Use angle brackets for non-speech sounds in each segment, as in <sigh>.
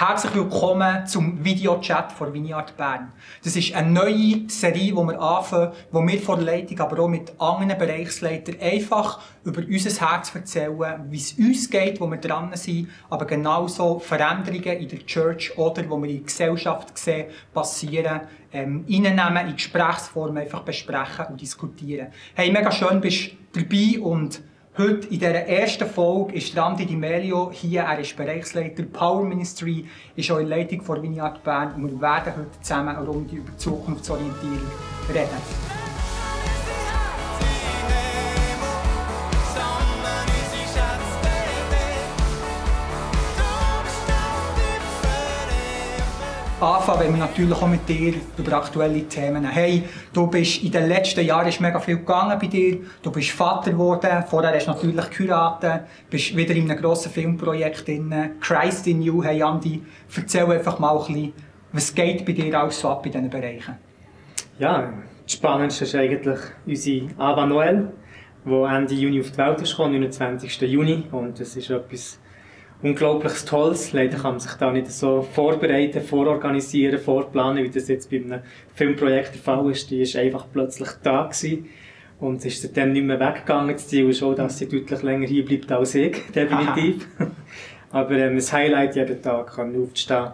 Herzlich willkommen zum Videochat von Vineyard Bern. Das ist eine neue Serie, die wir anfangen, wo wir vor der Leitung, aber auch mit anderen Bereichsleitern einfach über unser Herz erzählen, wie es uns geht, wo wir dran sind, aber genauso Veränderungen in der Church oder wo wir in der Gesellschaft sehen, passieren, ähm, reinnehmen, in Gesprächsformen einfach besprechen und diskutieren. Hey, mega schön, bist du dabei und Heute in dieser ersten Folge ist Randy Di Melio hier. Er ist Bereichsleiter Power Ministry, ist auch in Leitung von Vineyard Bern und wir werden heute zusammen rund über Zukunftsorientierung reden. Anfangen, wenn wir natürlich auch mit dir über aktuelle Themen Hey, du bist in den letzten Jahren ist mega viel gegangen bei dir. Du bist Vater geworden, vorher hast du natürlich geheiratet, bist wieder in einem grossen Filmprojekt drin. Christ in You. Hey Andi, erzähl einfach mal ein bisschen, was geht bei dir alles so ab in diesen Bereichen? Ja, das Spannendste ist eigentlich unsere Ava Noel, die Ende Juni auf die Welt ist gekommen, 29. Juni. Und das ist etwas unglaublich Tolles. Leider kann man sich da nicht so vorbereiten, vororganisieren, vorplanen, wie das jetzt bei einem Filmprojekt der Fall ist. Die ist einfach plötzlich da gewesen. Und es ist seitdem nicht mehr weggegangen. Das Ziel ist auch, dass sie deutlich länger hier bleibt als ich, <laughs> definitiv. Aber ähm, das Highlight jeden Tag kann aufstehen,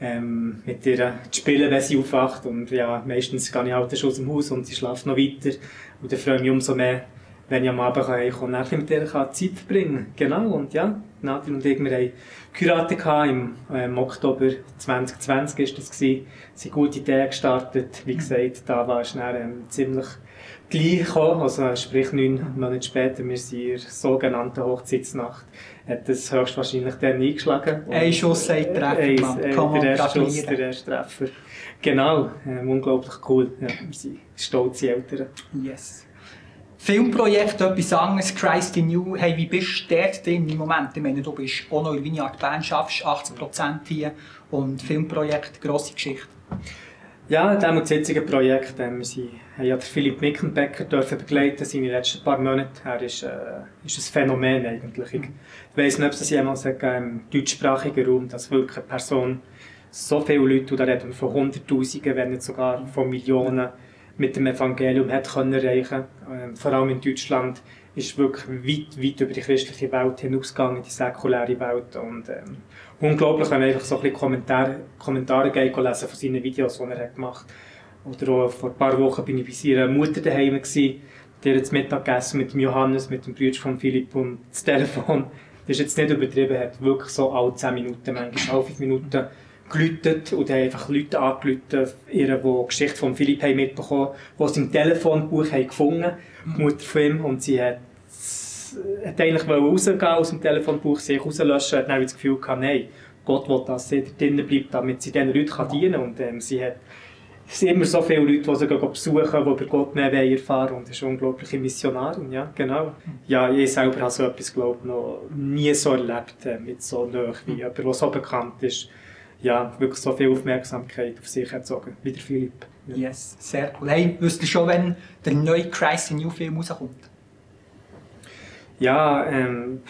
ähm, mit ihr zu spielen, wenn sie aufwacht. Und ja, meistens gehe ich halt schon aus dem Haus und sie schläft noch weiter. Und dann freue ich mich umso mehr, wenn ich am Abend kann, und mit ihr Zeit verbringen kann. Genau, und ja, Nadine und ich, wir haben geheiratet im, äh, im Oktober 2020 ist das gewesen. Sie gute Idee gestartet. Wie gesagt, da war es dann, ähm, ziemlich gleich gekommen, also sprich neun Monate später, wir sind in der sogenannten Hochzeitsnacht, hat das höchstwahrscheinlich dann eingeschlagen. Ein Schuss sagt Treffer, äh, äh, der erste Schuss, der erste Treffer. Genau, ähm, unglaublich cool. Ja, wir sind stolze Eltern. Yes. Filmprojekt, etwas anderes, Christ in You. Hey, wie bist du dort drin im Moment? Ich meine, du bist auch noch in Vineyard Bern, schaffst 80% hier und Filmprojekt, grosse Geschichte. Ja, das jetzige Projekt. Ähm, wir haben ja Philipp Mickenbecker dürfen begleiten, seine letzten paar Monate. Er ist, äh, ist ein Phänomen eigentlich. Ich weiss nicht, ob es jemals im deutschsprachigen Raum, dass wirklich eine Person so viele Leute, da reden von Hunderttausenden, wenn nicht sogar von Millionen, mit dem Evangelium hat erreichen ähm, Vor allem in Deutschland ist wirklich weit, weit über die christliche Welt hinausgegangen, die säkuläre Welt. Und ähm, unglaublich, wenn man einfach so ein bisschen Kommentare, Kommentare geht, lesen von seinen Videos, die er hat gemacht hat. Oder auch vor ein paar Wochen bin ich bei seiner Mutter daheim gewesen, die hat Mittag gegessen mit dem Johannes, mit dem Bruder von Philipp und das Telefon, das ist jetzt nicht übertrieben, hat wirklich so alle 10 Minuten, manchmal alle 5 Minuten gelütet haben einfach Leute angelütet, die die Geschichte von Philipp haben mitbekommen die sie im Telefonbuch haben gefunden die Mutter von ihm, und sie hat, hat eigentlich rausgehen aus dem Telefonbuch, sich rauslöschen, hat dann das Gefühl gehabt, nein, Gott will, dass sie drinnen bleibt, damit sie diesen Leuten kann dienen kann. Und ähm, sie hat es sind immer so viele Leute, die sie besuchen, die über Gott mehr erfahren und das ist eine unglaubliche Missionarin, ja, genau. Ja, ich selber habe so etwas, glaube ich, noch nie so erlebt, äh, mit so nahe wie jemand, der so bekannt ist ja, wirklich so viel Aufmerksamkeit auf sich erzogen, wie der Philipp. Ja. Yes, sehr cool. Hey, wüsstest du schon, wenn der neue in New Film rauskommt? Ja, ähm,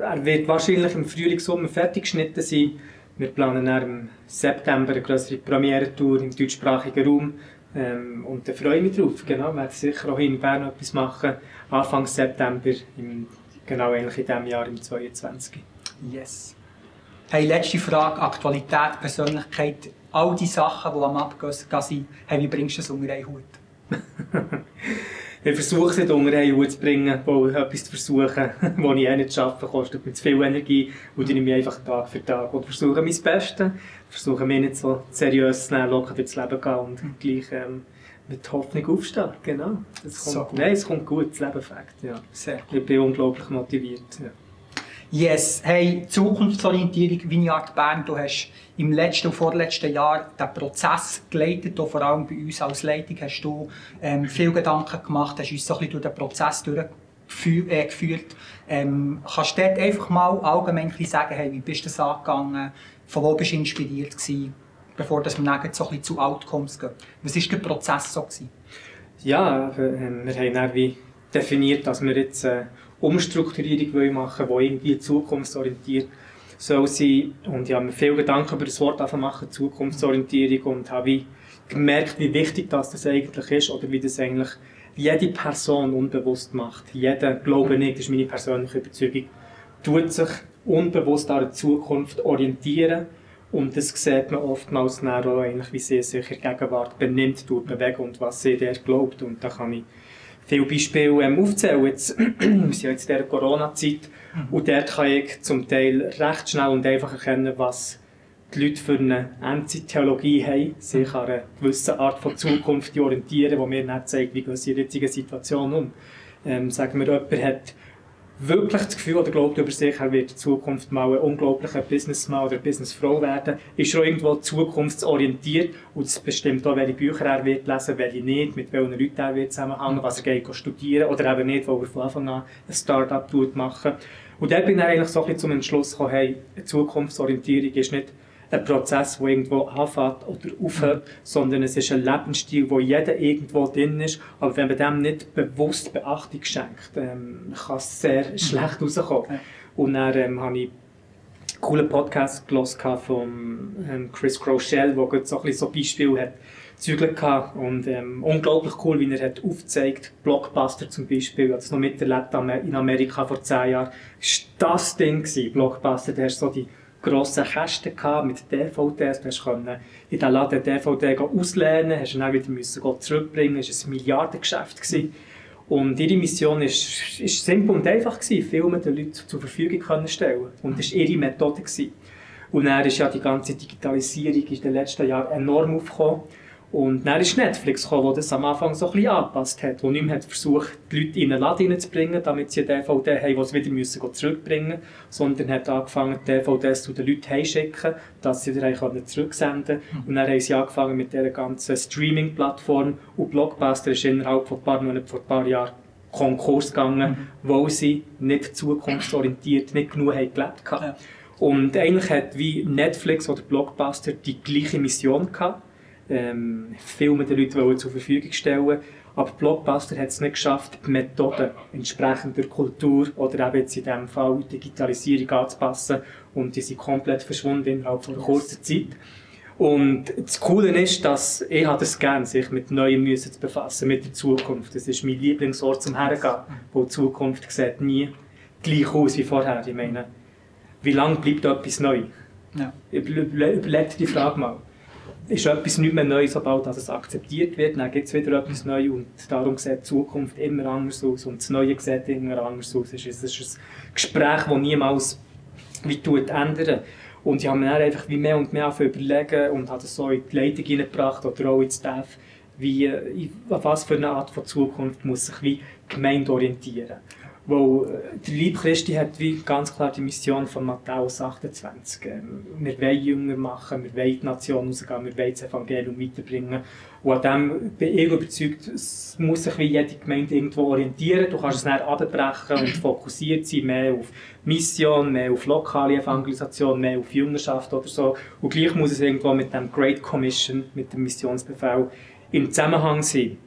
er wird wahrscheinlich im Frühling, Sommer fertig geschnitten sein. Wir planen dann im September eine größere Premiere-Tour im deutschsprachigen Raum. Ähm, und da freue ich mich drauf. Genau, wir werden sicher auch in Bern etwas machen. Anfang September, im, genau eigentlich in diesem Jahr, im 2022. Yes. Hey, letzte Frage, Aktualität, Persönlichkeit, all die Sachen, die am Abgehen sind, hey, wie bringst du das unter einen Hut? <laughs> ich versuche es nicht unter einen Hut zu bringen, weil etwas zu versuchen, <laughs> was ich eh nicht schaffe, kostet mir zu viel Energie und ich nehme einfach Tag für Tag und versuche mein Bestes, versuche mich nicht so seriös zu nehmen, locker durchs Leben gehen und gleich ähm, mit Hoffnung aufstehen, genau. Es kommt, so nein, es kommt gut, das Leben fängt, ja. Sehr Ich bin unglaublich motiviert, ja. Yes, hey, Zukunftsorientierung Vineyard Bern, du hast im letzten und vorletzten Jahr den Prozess geleitet, und vor allem bei uns als Leitung hast du ähm, viel Gedanken gemacht, hast uns so ein bisschen durch den Prozess durchgeführt. Äh, ähm, kannst du dort einfach mal allgemein sagen, hey, wie bist du das angegangen, von wo bist du inspiriert gewesen, bevor wir dann so ein bisschen zu Outcomes gehen. Was war der Prozess so? Gewesen? Ja, wir, äh, wir haben wie definiert, dass wir jetzt äh, Umstrukturierung machen wollen, die irgendwie zukunftsorientiert soll sein. Und ich habe mir viel Gedanken über das Wort machen, Zukunftsorientierung, und habe gemerkt, wie wichtig das, das eigentlich ist oder wie das eigentlich jede Person unbewusst macht. Jeder, glaube ich, das ist meine persönliche Überzeugung, tut sich unbewusst an der Zukunft orientieren und das sieht man oftmals auch wie sie sich in der Gegenwart benimmt, tut, bewegt und was sie der glaubt. Und da kann ich viele Beispiele ähm, aufzählen. Jetzt, <clears throat> wir sind jetzt in dieser Corona-Zeit und dort kann ich zum Teil recht schnell und einfach erkennen, was die Leute für eine Endzeittheologie haben, sich an einer gewissen Art von Zukunft orientieren, die mir nicht zeigt, wie gehen sie in der jetzigen Situation um. Ähm, sagen wir, jemand hat wirklich das Gefühl oder glaubt über sich, er wird in Zukunft mal ein unglaublicher Businessman oder Businessfrau werden, ist er irgendwo zukunftsorientiert und es bestimmt auch, welche Bücher er wird lesen, welche nicht, mit welchen Leuten er wird zusammenhängen, was er geht studieren oder eben nicht, wo er von Anfang an ein Start-up machen. Und da bin ich eigentlich so ein bisschen zum Entschluss gekommen, hey, Zukunftsorientierung ist nicht ein Prozess, der irgendwo anfängt oder aufhört, mhm. sondern es ist ein Lebensstil, wo jeder irgendwo drin ist. Aber wenn man dem nicht bewusst Beachtung schenkt, ähm, kann es sehr mhm. schlecht rauskommen. Ja. Und dann ähm, habe ich einen coolen Podcast gelesen von ähm, Chris Crochelle, der so ein so Beispiele hat und ähm, unglaublich cool, wie er hat aufgezeigt, Blockbuster zum Beispiel, ich habe es noch miterlebt in Amerika vor zehn Jahren, war das Ding gewesen, Blockbuster, da hast so die grossen Kästen mit DVDs. Du konntest in den Laden DVD auslehnen, hast ihn dann wieder müssen zurückbringen. Es war ein Milliardengeschäft. Gewesen. Und ihre Mission war simpel und einfach, gewesen, Filme den Leuten zur Verfügung können stellen Und das war ihre Methode. Gewesen. Und dann ist ja die ganze Digitalisierung in den letzten Jahren enorm aufgekommen. Und dann ist Netflix gekommen, der das am Anfang so ein bisschen angepasst hat, wo nicht mehr hat versucht, die Leute in einen Laden zu bringen, damit sie DVD haben, die sie wieder müssen zurückbringen müssen, sondern hat angefangen, die DVDs zu den Leuten heimschicken, dass sie dann zurücksenden können. Und dann haben sie angefangen mit dieser ganzen Streaming-Plattform und Blockbuster ist innerhalb von ein paar Monaten, vor ein paar Jahren Konkurs gegangen, mhm. weil sie nicht zukunftsorientiert, nicht genug haben gelebt haben. Ja. Und eigentlich hat wie Netflix oder Blockbuster die gleiche Mission gehabt ähm, Filme den Leuten zur Verfügung stellen aber Blockbuster hat es nicht geschafft, die Methoden entsprechend der Kultur oder eben jetzt in diesem Fall Digitalisierung anzupassen und die sind komplett verschwunden innerhalb von kurzen Zeit. Und das Coole ist, dass ich habe es gerne, sich mit Neuem müssen zu befassen, mit der Zukunft. Das ist mein Lieblingsort zum Hergehen, wo die Zukunft sieht nie gleich aus wie vorher. Ich meine, wie lange bleibt etwas neu? Ja. Überleg die Frage mal ist etwas nicht mehr neu, sobald es akzeptiert wird. Dann gibt es wieder etwas Neues und darum sieht die Zukunft immer anders aus und das Neue sieht immer anders aus. Es ist, ein Gespräch, das niemals wie tut ändern. Und ich habe mir dann einfach wie mehr und mehr überlegen und habe das so in die Leitung hineingebracht oder auch ins Staff, wie, auf was für eine Art von Zukunft muss sich wie Gemeinde orientieren. Weil äh, der Lieb Christi hat wie ganz klar die Mission von Matthäus 28. Ähm, wir wollen Jünger machen, wir wollen die Nation rausgehen, wir wollen das Evangelium weiterbringen. Und an dem bin ich überzeugt, es muss sich wie jede Gemeinde irgendwo orientieren. Du kannst es dann abbrechen und fokussiert sein, mehr auf Mission, mehr auf lokale Evangelisation, mehr auf Jüngerschaft oder so. Und gleich muss es irgendwo mit dem Great Commission, mit dem Missionsbefehl im Zusammenhang sein.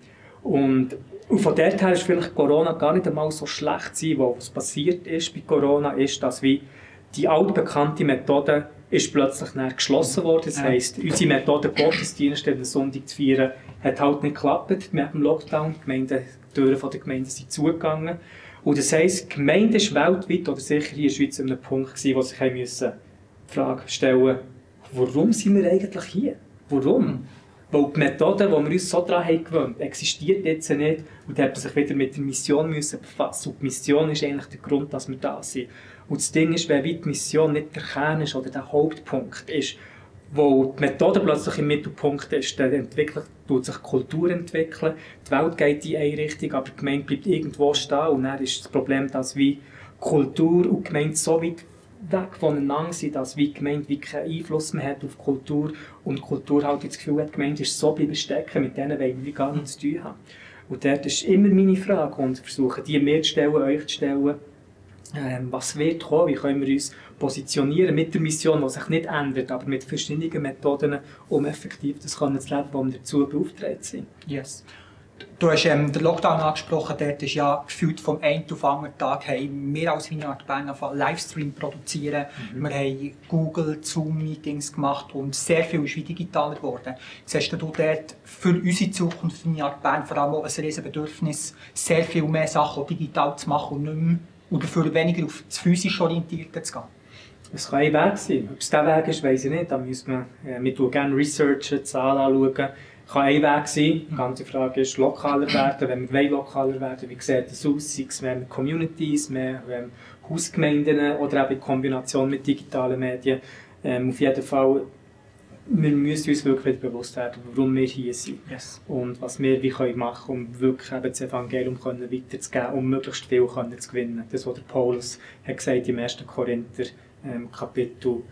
Und und von dort her ist vielleicht Corona gar nicht einmal so schlecht sein, was passiert ist bei Corona, ist, dass wie die altbekannte Methode ist plötzlich geschlossen worden. Das heisst, unsere Methode, Gottesdienste am Sonntag zu feiern, hat halt nicht geklappt mit dem Lockdown. Die, Gemeinde, die Türen der Gemeinde sind zugegangen. Und das heisst, die Gemeinde ist weltweit oder sicher hier in der Schweiz an einem Punkt gewesen, wo sich die Frage stellen warum sind wir eigentlich hier? Warum? Weil die Methode, die wir uns so daran haben gewöhnt, existiert jetzt nicht und hat man sich wieder mit der Mission müssen befassen. Und die Mission ist eigentlich der Grund, dass wir da sind. Und das Ding ist, wenn die Mission nicht der Kern ist oder der Hauptpunkt ist, wo die Methode plötzlich im Mittelpunkt ist, dann entwickelt, sich Kultur entwickeln, die Welt geht in eine Richtung, aber die Gemeinde bleibt irgendwo stehen und dann ist das Problem, dass wie Kultur und Gemeinde so weit weg voneinander sind, dass wie die Gemeinde wie keinen Einfluss mehr hat auf Kultur und die Kultur halt das Gefühl hat, die ist so bleiben stecken, mit denen wollen wir gar nichts zu tun haben. Und dort ist immer meine Frage und versuche die mir zu stellen, euch zu stellen, ähm, was wird kommen, wie können wir uns positionieren mit der Mission, die sich nicht ändert, aber mit verschiedenen Methoden, um effektiv das können zu leben, wo wir dazu beauftragt sind. Yes. Du hast ähm, den Lockdown angesprochen, dort ist ja gefühlt vom einen auf den anderen Tag haben wir als Vineyard Bern angefangen Livestream produzieren. Mhm. Wir haben Google, Zoom-Meetings gemacht und sehr viel ist wie digitaler geworden. Siehst du dort für unsere Zukunft Vineyard Bern vor allem auch ein riesen Bedürfnis, sehr viel mehr Sachen digital zu machen und nicht mehr, und dafür weniger auf das physisch Orientierte zu gehen? Es kann ein Weg sein. Ob es dieser Weg ist, weiß ich nicht. Da müssen wir, äh, wir gerne researchen, Zahlen anschauen kann ein Weg sein. Die ganze Frage ist, lokaler werden. Wenn wir lokaler werden, wie sieht das aus? Sei es mehr mit Communities, mehr mit Hausgemeinden oder auch in Kombination mit digitalen Medien. Ähm, auf jeden Fall, wir müssen uns wirklich bewusst werden, warum wir hier sind. Yes. Und was wir wie können machen um wirklich eben das Evangelium können weiterzugeben, um möglichst viel können zu gewinnen. Das, was der Paulus hat gesagt im 1. Korinther ähm, Kapitel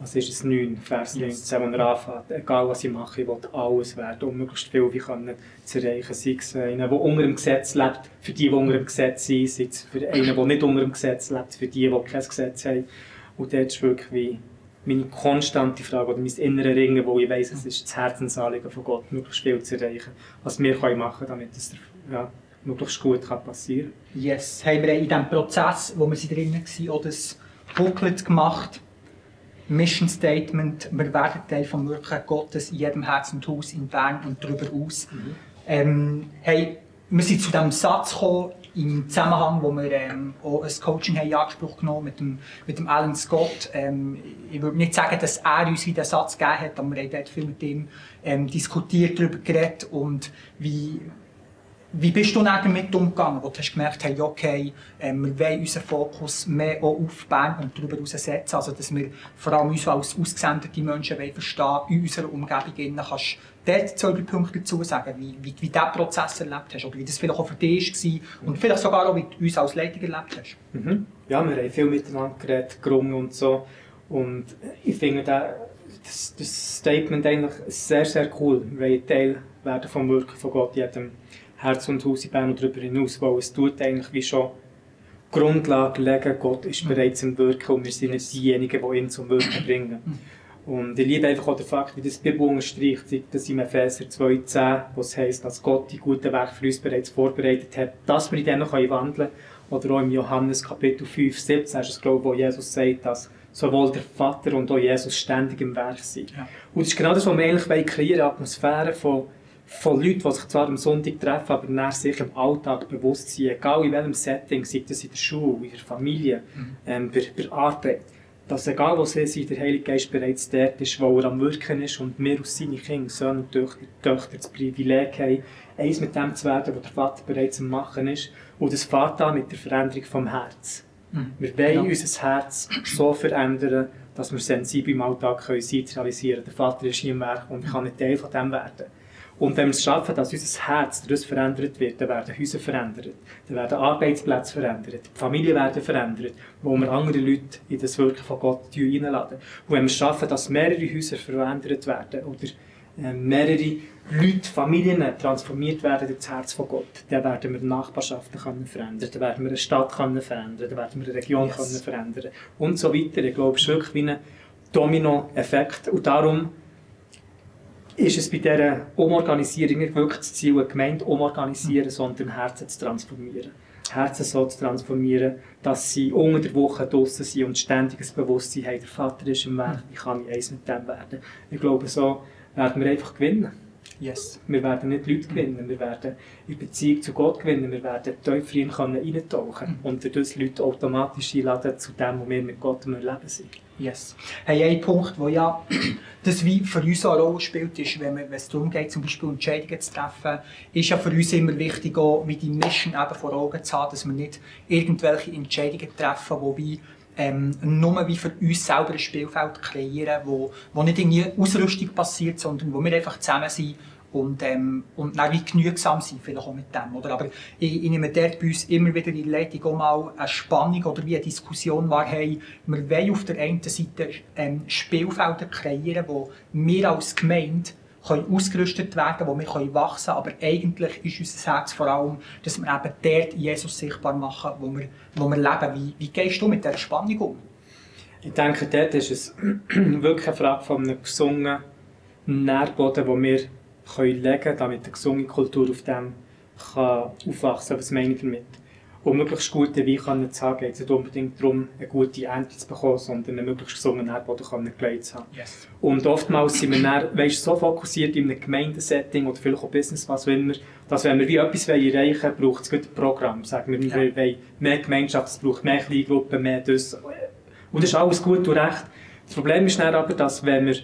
was ist es, 9, Vers 19, wo er anfängt, egal was ich mache, ich will alles werden, um möglichst viel wie können zu erreichen. Sei es einer, der unter dem Gesetz lebt, für die, die unter dem Gesetz sind, sei es für einen, der nicht unter dem Gesetz lebt, für die, die kein Gesetz haben. Und dort ist wirklich wie meine konstante Frage, oder mein inneres Ringen, wo ich weiss, es ist das Herzensanliegen von Gott, möglichst viel zu erreichen, was wir können machen können, damit es ja, möglichst gut kann passieren kann. Yes, haben wir in diesem Prozess, wo wir drin waren, auch das Booklet gemacht, Mission Statement, wir werden Teil vom Wirken Gottes in jedem Herz und Haus in Bern und darüber aus. Mhm. Ähm, hey, wir sind zu diesem Satz gekommen, im Zusammenhang, wo wir ähm, auch ein Coaching haben in Anspruch genommen mit dem, mit dem Alan Scott. Ähm, ich würde nicht sagen, dass er uns diesen Satz gegeben hat, aber wir haben dort viel mit ihm ähm, diskutiert, darüber geredet und wie, wie bist du damit umgegangen, wo du hast gemerkt hast, okay, äh, wir wollen unseren Fokus mehr auf Bern und darüber hinaus also dass wir vor allem uns als ausgesendete Menschen wollen verstehen in unserer Umgebung. Innen. Kannst du dort zwei, Punkte dazu sagen, wie, wie, wie du diesen Prozess erlebt hast oder wie das vielleicht auch für dich war und vielleicht sogar auch, wie du uns als Leitung erlebt hast? Mhm. Ja, wir haben viel miteinander geredet, gerungen und so und ich finde das, das Statement eigentlich sehr, sehr cool, weil Teil werden vom Wirken von Gott jedem Herz und Haus in Bern und darüber hinaus, weil es tut eigentlich wie schon Grundlage legen, Gott ist bereits im Wirken und wir sind nicht diejenigen, die ihn zum Wirken bringen. Und ich liebe einfach auch den Fakt, wie das die Bibel unterstreicht, dass im Epheser 2,10, wo es heisst, dass Gott die guten Werke für uns bereits vorbereitet hat, dass wir in denen wandeln können. Oder auch im Johannes Kapitel 5, 17 ist es, glaube ich, wo Jesus sagt, dass sowohl der Vater und auch Jesus ständig im Werk sind. Ja. Und das ist genau das, was wir eigentlich kreieren Atmosphäre von von Leuten, die sich zwar am Sonntag treffen, aber nach sich im Alltag bewusst sind, egal in welchem Setting, sei das in der Schule, in der Familie, mhm. ähm, bei, bei Arbeit, dass egal wo sie sind, der Heilige Geist bereits dort ist, wo er am Wirken ist und wir aus seinen Kindern, Söhne und Töchter, Töchter das Privileg haben, eins mit dem zu werden, was der Vater bereits am Machen ist. Und das an mit der Veränderung vom Herz. Mhm. Wir wollen ja. unser Herz so verändern, dass wir sensibel im Alltag können, realisieren. Der Vater ist hier im Werk und kann ein Teil von dem werden. Und wenn wir es schaffen, dass unser Herz dadurch verändert wird, dann werden Häuser verändert, dann werden Arbeitsplätze verändert, die Familien werden verändert, wo wir andere Leute in das Wirken von Gott einladen. Und wenn wir es schaffen, dass mehrere Häuser verändert werden oder äh, mehrere Leute, Familien transformiert werden durch das Herz von Gott, dann werden wir Nachbarschaften können verändern, dann werden wir eine Stadt können verändern, dann werden wir eine Region yes. können verändern und so weiter. Ich glaube, es ist wirklich wie ein Domino-Effekt und darum ist es bei dieser Umorganisierung nicht wirklich das Ziel, eine Gemeinde umorganisieren, sondern Herzen zu transformieren. Herzen so zu transformieren, dass sie unter der Woche draußen sind und ständiges Bewusstsein haben, der Vater ist im Weg, wie kann ich eins mit dem werden. Ich glaube, so werden wir einfach gewinnen. Yes. Wir werden nicht Leute gewinnen, wir werden in Beziehung zu Gott gewinnen, wir werden tiefer in können reintauchen mhm. und dadurch Leute automatisch einladen zu dem, wo wir mit Gott im Leben sind. Yes. Hey, ein Punkt, wo ja <clears throat> das wie für uns eine Rolle spielt, ist, wenn, wenn es darum geht, zum Beispiel Entscheidungen zu treffen, ist ja für uns immer wichtig, auch, wie die Mission eben vor Augen zu haben, dass wir nicht irgendwelche Entscheidungen treffen, die ähm, nur wie für uns selber ein Spielfeld kreieren, wo, wo nicht irgendwie Ausrüstung passiert, sondern wo wir einfach zusammen sind und, ähm, und dann wie genügsam sind, vielleicht auch mit dem. Oder? Aber ich, ich nehme dort bei uns immer wieder in Leitung auch mal eine Spannung oder wie eine Diskussion war, hey, wir wollen auf der einen Seite ähm, Spielfelder kreieren, wo wir als Gemeinde können ausgerüstet werden, wo wir wachsen können. Aber eigentlich ist unser Herz vor allem, dass wir eben dort Jesus sichtbar machen, wo wir, wo wir leben. Wie, wie gehst du mit dieser Spannung um? Ich denke, dort ist es <clears throat> wirklich eine Frage von einem gesungenen Nährboden, den wir können legen können, damit eine gesunde Kultur auf dem kann aufwachsen kann. Was meine ich damit? Um möglichst guten Wein zu haben, geht es nicht unbedingt darum, eine gute Ernte zu bekommen, sondern einen möglichst gesunden Erdboden gelegt zu haben. Yes. Und oftmals sind wir dann, weißt, so fokussiert in einem Gemeindesetting oder vielleicht auch Business, was auch immer, dass wenn wir wie etwas erreichen wollen, braucht es ein Programm. Sagen wir, wir wollen mehr Gemeinschaft, es braucht mehr Kleingruppen, mehr das. Und das ist alles gut und recht. Das Problem ist dann aber, dass wenn wir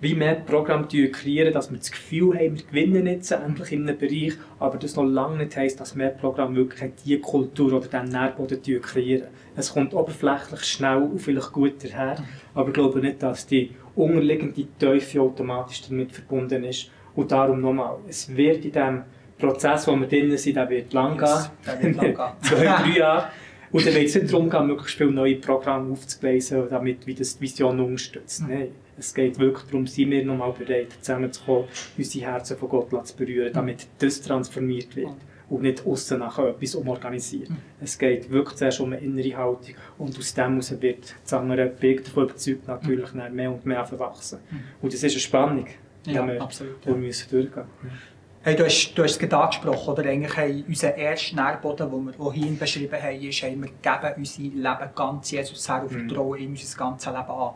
wie mehr Programme kreieren, dass wir das Gefühl haben, wir gewinnen jetzt endlich in einem Bereich, aber das noch lange nicht heisst, dass mehr Programme wirklich diese Kultur oder diesen Nährboden kreieren. Es kommt oberflächlich schnell und vielleicht gut daher, aber ich glaube nicht, dass die unterliegende Teufel automatisch damit verbunden ist. Und darum nochmal, es wird in diesem Prozess, wo wir drin sind, der wird lang yes, gehen. Wird lang gehen. <laughs> Zwei, drei Jahre. Und dann wird es nicht darum gehen, möglichst viele neue Programme aufzugleisen, damit wie das die Vision unterstützt. Mhm. Nein. Es geht wirklich darum, sind wir nochmal bereit, zusammenzukommen, unsere Herzen von Gott zu berühren, damit das transformiert wird und nicht außen nachher etwas umorganisiert. Mhm. Es geht wirklich zuerst um eine innere Haltung und aus dem heraus wird das andere Bild davon überzeugt natürlich mhm. mehr und mehr verwachsen. Mhm. Und das ist eine Spannung, die ja, wir, absolut, ja. wir müssen durchgehen müssen. Hey, du, hast, du hast es gerade angesprochen, oder? Eigentlich haben unser erster Nährboden, den wir hier beschrieben haben, ist, haben wir geben unser Leben ganz Jesus her und mhm. vertrauen ihm unser ganzes Leben an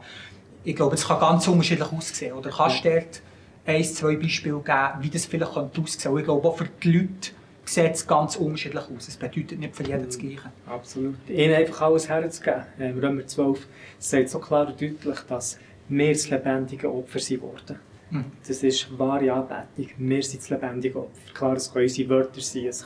ich glaube, es kann ganz unterschiedlich aussehen. Oder kannst du dort ein, zwei Beispiele geben, wie das vielleicht könnte aussehen könnte? Ich glaube, auch für die Leute sieht es ganz unterschiedlich aus. Es bedeutet nicht für jeden das Gleiche. Absolut. Ihnen einfach alles herzugeben. Ähm, Römer 12 sagt so klar und deutlich, dass wir das lebendige Opfer sind worden. Mhm. Das ist wahre Anbetung. Wir sind das lebendige Opfer. Klar, es können unsere Wörter sein, es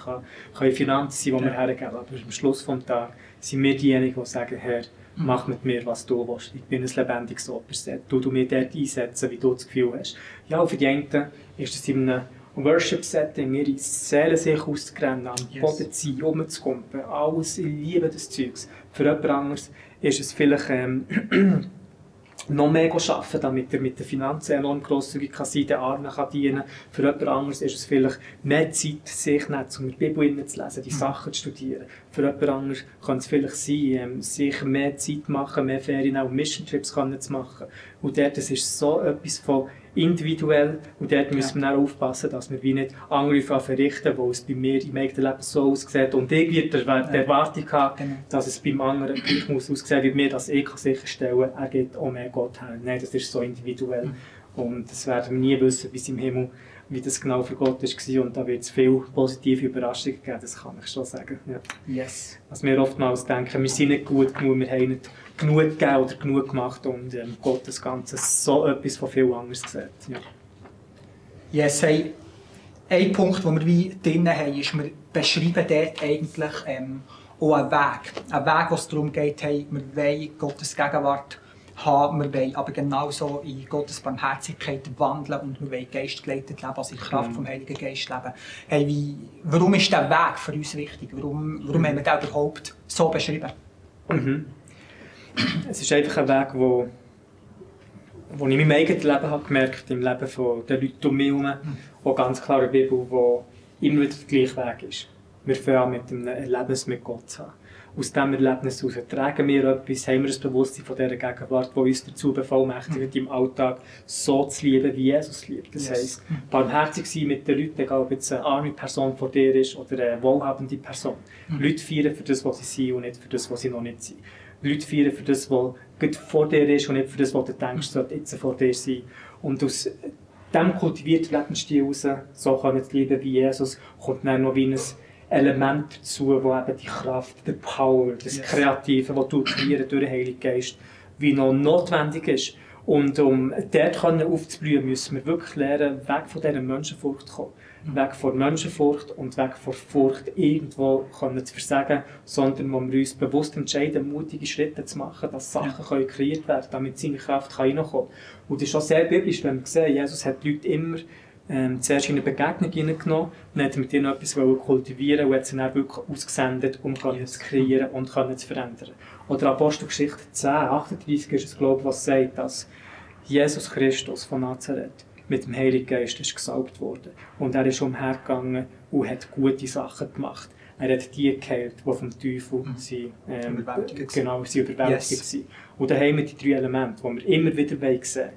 können Finanzen sein, die wir hergeben, aber am Schluss des Tages sind wir diejenigen, die sagen, Herr, Mach mit mir, was du willst. Ich bin ein lebendiges Opfer. Du, du mir dort einsetzen, wie du das Gefühl hast. Ja, für die einen ist es in einem Worship-Setting, ihre Seele sich auszugrennen, am yes. Boden zu sein, rumzukumpen. Alles, ich liebe das Zeugs. Für jemand anderes ist es vielleicht ähm, <clears throat> noch mehr arbeiten, damit er mit den Finanzen enorm grosszügig kann sein, den Armen kann dienen Für jemand anderes ist es vielleicht mehr Zeit, sich nicht, um die Bibel zu lesen, die mhm. Sachen zu studieren. Für jemand anderes kann es vielleicht sein, ähm, sich mehr Zeit machen, mehr Ferien, auch Mission Trips zu machen. Und dort das ist so etwas von individuell und dort müssen wir auch aufpassen, dass wir wie nicht Angriffe verrichten, wo es bei mir im eigenen Leben so aussieht und ich die, die Erwartung habe, genau. dass es beim anderen gleich muss aussehen wie mir, dass ich sicherstellen kann, er geht auch mehr Gott her. Nein, das ist so individuell mhm. und das werden wir nie wissen, wie es im Himmel wie das genau für Gott war. Und da wird es viele positive Überraschungen geben, das kann ich schon sagen. Ja. Yes. Was wir oftmals denken, wir sind nicht gut genug, wir haben nicht genug gegeben oder genug gemacht und ähm, Gott das Ganze so etwas von viel anderes sieht. Ja. Yes, hey, ein Punkt, den wir wie drin haben, ist, wir beschreiben dort eigentlich ähm, auch einen Weg. Ein Weg, wo es darum geht, hey, wir wollen Gottes Gegenwart haben, wir wollen aber genauso in Gottes Barmherzigkeit wandeln und wir wollen geistgeleitet leben, also in Kraft vom Heiligen Geist leben. Hey, wie, warum ist der Weg für uns wichtig? Warum, warum haben wir den überhaupt so beschrieben? Mhm. Es ist einfach ein Weg, wo, wo ich in meinem eigenen Leben habe gemerkt im Leben von der Leute um mich herum, auch ganz klar eine Bibel, die immer wieder der gleiche Weg ist. Wir fangen mit einem Erlebnis mit Gott zu haben. Aus diesem Erlebnis heraus tragen wir etwas, haben wir ein Bewusstsein von dieser Gegenwart, die uns dazu bevollmächtigt, im Alltag so zu lieben, wie Jesus liebt. Das yes. heisst, barmherzig sein mit den Leuten, egal ob jetzt eine arme Person vor dir ist oder eine wohlhabende Person. Mhm. Leute feiern für das, was sie sind und nicht für das, was sie noch nicht sind. Leute feiern für das, was vor dir ist und nicht für das, was du denkst, sollte jetzt vor dir sein. Und aus diesem kultivierten Lebensstil heraus, so können zu lieben wie Jesus, kommt dann noch wie ein Element dazu, wo eben die Kraft, der Power, das yes. Kreative, das du kreieren durch den Heiligen Geist, wie noch notwendig ist. Und um dort aufzublühen, müssen wir wirklich lernen, weg von dieser Menschenfurcht zu kommen weg von Menschenfurcht und weg von Furcht, irgendwo können zu versagen, sondern wo wir uns bewusst entscheiden, mutige Schritte zu machen, dass Sachen ja. können kreiert werden damit seine Kraft kann reinkommen kann. Und das ist auch sehr biblisch, wenn wir sehen, Jesus hat die Leute immer ähm, zuerst in eine Begegnung hineingenommen und hat mit ihnen etwas kultivieren und hat sie dann wirklich ausgesendet, um yes. zu kreieren und zu verändern. Oder Apostelgeschichte 10, 38 ist es, glaube ich, was sagt, dass Jesus Christus von Nazareth mit dem Heiligen Geist ist gesalbt worden. Und er ist umhergegangen und hat gute Sachen gemacht. Er hat die geheilt, die vom Teufel mhm. sie, ähm, überwältigt genau, sie überwältigt yes. sind. Und dann haben wir die drei Elemente, die wir immer wieder sehen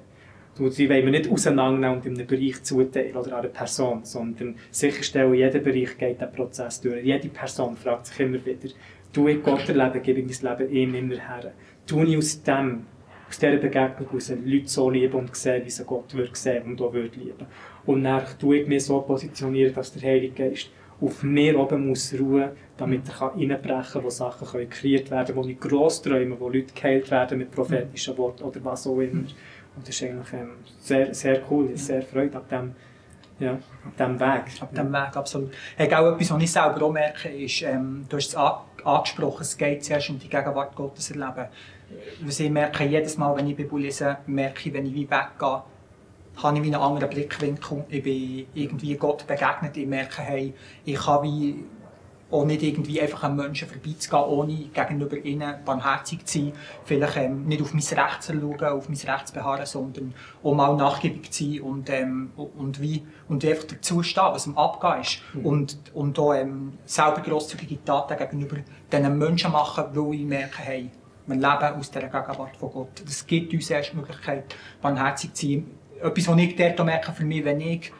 Du, sie wollen wir nicht auseinandernehmen und in einem Bereich zuteilen oder einer Person, sondern sicherstellen, jeder Bereich geht den Prozess durch. Jede Person fragt sich immer wieder, tu ich Gott erleben, gebe ich mein Leben ihm immer her. Tu ich aus dem, aus dieser Begegnung aus Leute so lieben und sehen, wie sie Gott würde sehen und auch würde lieben. Und dann tue ich mich so positionieren, dass der Heilige Geist auf mir oben muss ruhen, damit er reinbrechen kann, wo Sachen können kreiert werden wo ich gross träume, wo Leute geheilt werden mit prophetischen Worten oder was auch immer. Und das ist eigentlich ähm, sehr, sehr cool, ich sehr Freude an dem, ja, ab diesem Weg. Ab diesem Weg, absolut. Hey, auch etwas, was ich selber auch merke, ist, ähm, du hast es angesprochen, es geht zuerst um die Gegenwart Gottes erleben. Was ich merke, jedes Mal, wenn ich Bibel lese, merke ich, wenn ich wie weggehe, habe ich wie einen anderen Blickwinkel. Ich bin irgendwie Gott begegnet. Ich merke, hey, ich kann wie auch nicht irgendwie einfach an Menschen vorbeizugehen, ohne gegenüber ihnen barmherzig zu sein. Vielleicht ähm, nicht auf mein Recht zu schauen, auf mein Recht zu beharren, sondern auch mal nachgiebig zu sein und, ähm, und, wie, und einfach dazu stehen, was am Abgehen ist. Mhm. Und, und auch ähm, selber grosszügige Taten gegenüber diesen Menschen machen, weil ich merke, hey, wir leben aus dieser Gegenwart von Gott. Das gibt uns erst die Möglichkeit, barmherzig zu sein etwas, was ich dort merke für mich, wenn ich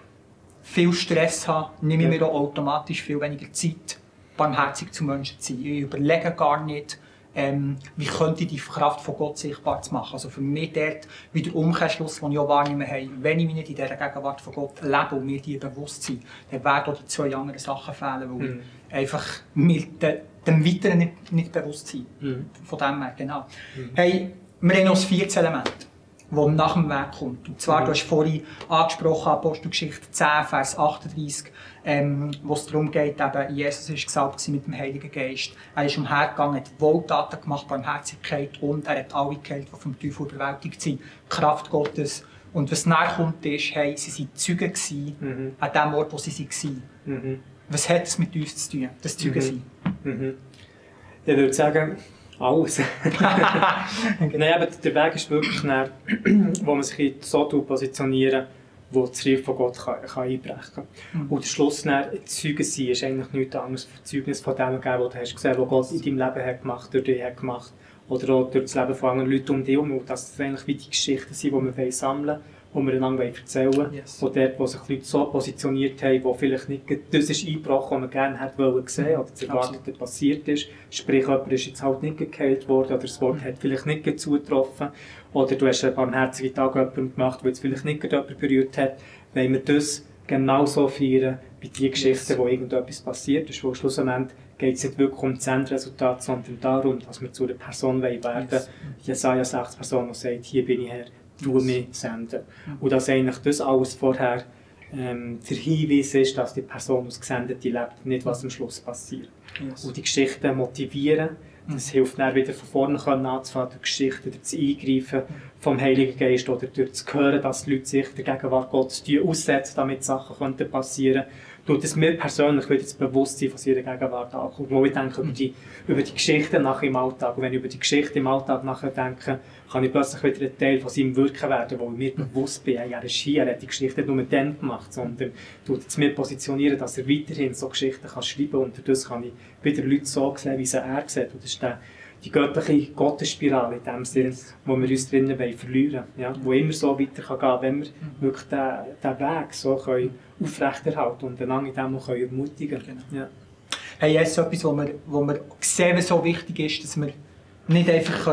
viel Stress habe, nehme ich mir auch automatisch viel weniger Zeit, barmherzig zu Menschen zu sein. Ich überlege gar nicht, ähm, wie könnte ich die Kraft von Gott sichtbar zu machen. Also für mich dort wieder Umkehrschluss, den ich auch wahrnehme, hey, wenn ich mich nicht in dieser Gegenwart von Gott lebe und mir die bewusst sein, dann werden auch die zwei anderen Sachen fehlen, weil mhm. ich einfach mir de, dem Weiteren nicht, nicht bewusst sein. Mhm. Von dem her, genau. Mhm. Hey, wir haben noch das vierte Element wo nach dem Weg kommt. Und zwar, mhm. du hast vorhin angesprochen, Apostelgeschichte 10, Vers 38, ähm, wo es darum geht, eben, Jesus ist gesalbt mit dem Heiligen Geist. Er ist umhergegangen, hat Wohltaten gemacht, Barmherzigkeit und er hat alle geheilt, die vom Teufel überwältigt sind. Kraft Gottes. Und was nachher kommt, ist, hey, sie waren Zeugen mhm. an dem Ort, wo sie waren. Mhm. Was hat es mit uns zu tun, das Zeugen mhm. sein? Mhm. Ich würde sagen, alles. <laughs> Nein, aber der Weg ist wirklich dann, wo man sich so positionieren wo das Reich von Gott kann, kann einbrechen kann. Mhm. Und der Schluss dann, Zeugen sein, ist eigentlich nichts anderes als Zeugnis von dem geben, was du hast gesehen, was Gott in deinem Leben hat gemacht, durch dich hat gemacht. Oder auch durch das Leben von anderen Leuten um dich herum. Und das sind eigentlich wie die Geschichten sind, die wir sammeln wollen die wir einander erzählen wollen. Yes. Wo dort, wo sich Leute so positioniert haben, wo vielleicht nicht das ist eingebrochen, was man gerne hätte wollen sehen oder das Erwartete passiert ist. Sprich, jemand ist jetzt halt nicht gekillt worden oder das Wort hat vielleicht nicht zugetroffen. Oder du hast einen barmherzigen Tag jemandem gemacht, der jetzt vielleicht nicht jemand berührt hat. Wenn wir das genauso feiern wie die Geschichten, yes. wo irgendetwas passiert ist, wo schlussendlich geht es nicht wirklich um das Endresultat, sondern darum, dass wir zu einer Person werden wollen. Yes. Jesaja 6 Person, die sagt, hier bin ich Herr, du mich senden. Und dass eigentlich das alles vorher ähm, der Hinweis ist, dass die Person aus Gesendete lebt, nicht was am Schluss passiert. Yes. Und die Geschichten motivieren, das hilft dann wieder von vorne anzufangen, durch Geschichten, durch das Eingreifen vom Heiligen Geist oder durch zu hören, dass die Leute sich der Gegenwart Gottes aussetzen, damit Sachen passieren könnten tut es mir persönlich wieder das Bewusstsein von ihrer Gegenwart ankommt. Wo ich denke über die, über die Geschichte nachher im Alltag. Und wenn ich über die Geschichte im Alltag nachher denke, kann ich plötzlich wieder ein Teil von seinem Wirken werden, wo ich mir bewusst bin, er ist hier, er hat die Geschichte nicht nur dem gemacht, sondern tut es mir positionieren, dass er weiterhin so Geschichten kann schreiben kann und dadurch kann ich wieder Leute so sehen, wie sie er sieht. Und das ist der, die göttliche Gottesspirale in dem Sinn, wo wir uns drinnen verlieren wollen. Ja? Wo immer so weiter kann gehen wenn wir wirklich den, den Weg so können aufrechterhalten und einander in dem auch ermutigen können. Genau. Ja. Hey, jetzt etwas, wo wir, wo wir sehen, was so wichtig ist, dass wir nicht einfach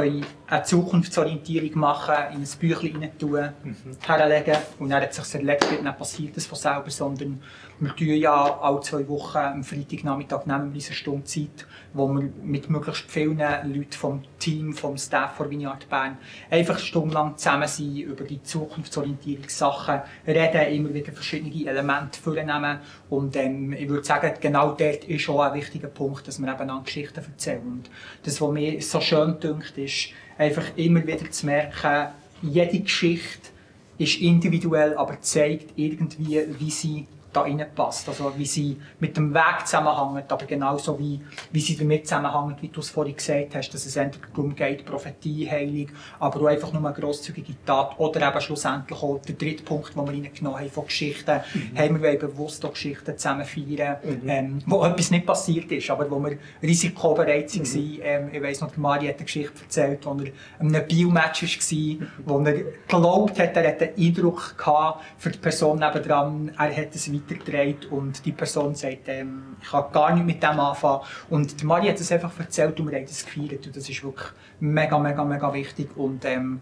eine Zukunftsorientierung machen, in ein Büchlein rein tun, mhm. herlegen und dann hat sich erledigt, dann passiert das von selber, sondern wir tun ja alle zwei Wochen am Freitagnachmittag nehmen wir eine Stunde Zeit, wo wir mit möglichst vielen Leuten vom Team, vom Staff von Vineyard Bern einfach stundenlang zusammen sind, über die Zukunftsorientierungssachen reden, immer wieder verschiedene Elemente vornehmen und ähm, ich würde sagen, genau dort ist auch ein wichtiger Punkt, dass wir eben an Geschichten erzählen. Und das, was mir so schön dünkt, ist einfach immer wieder zu merken, jede Geschichte ist individuell, aber zeigt irgendwie, wie sie da reinpasst. Also wie sie mit dem Weg zusammenhängt, aber genauso wie, wie sie damit zusammenhängt, wie du es vorhin gesagt hast, dass es entweder darum geht, Prophetie, Heilung, aber auch einfach nur eine grosszügige Tat oder eben schlussendlich auch der dritte Punkt, den wir reingenommen haben von Geschichten, mhm. haben wir bewusst auch Geschichten zusammen feiern, mhm. ähm, wo etwas nicht passiert ist, aber wo wir risikobereit waren. Mhm. Ähm, ich weiss noch, Mari hat eine Geschichte erzählt, wo er an einem Biomatch war, wo er geglaubt hat, er hat einen Eindruck gehabt für die Person nebendran, er hat es weitergetragen und die Person sagt, ähm, ich kann gar nicht mit dem anfangen. Und die Mari hat es einfach erzählt und wir haben das gefeiert und das ist wirklich mega, mega, mega wichtig und ähm,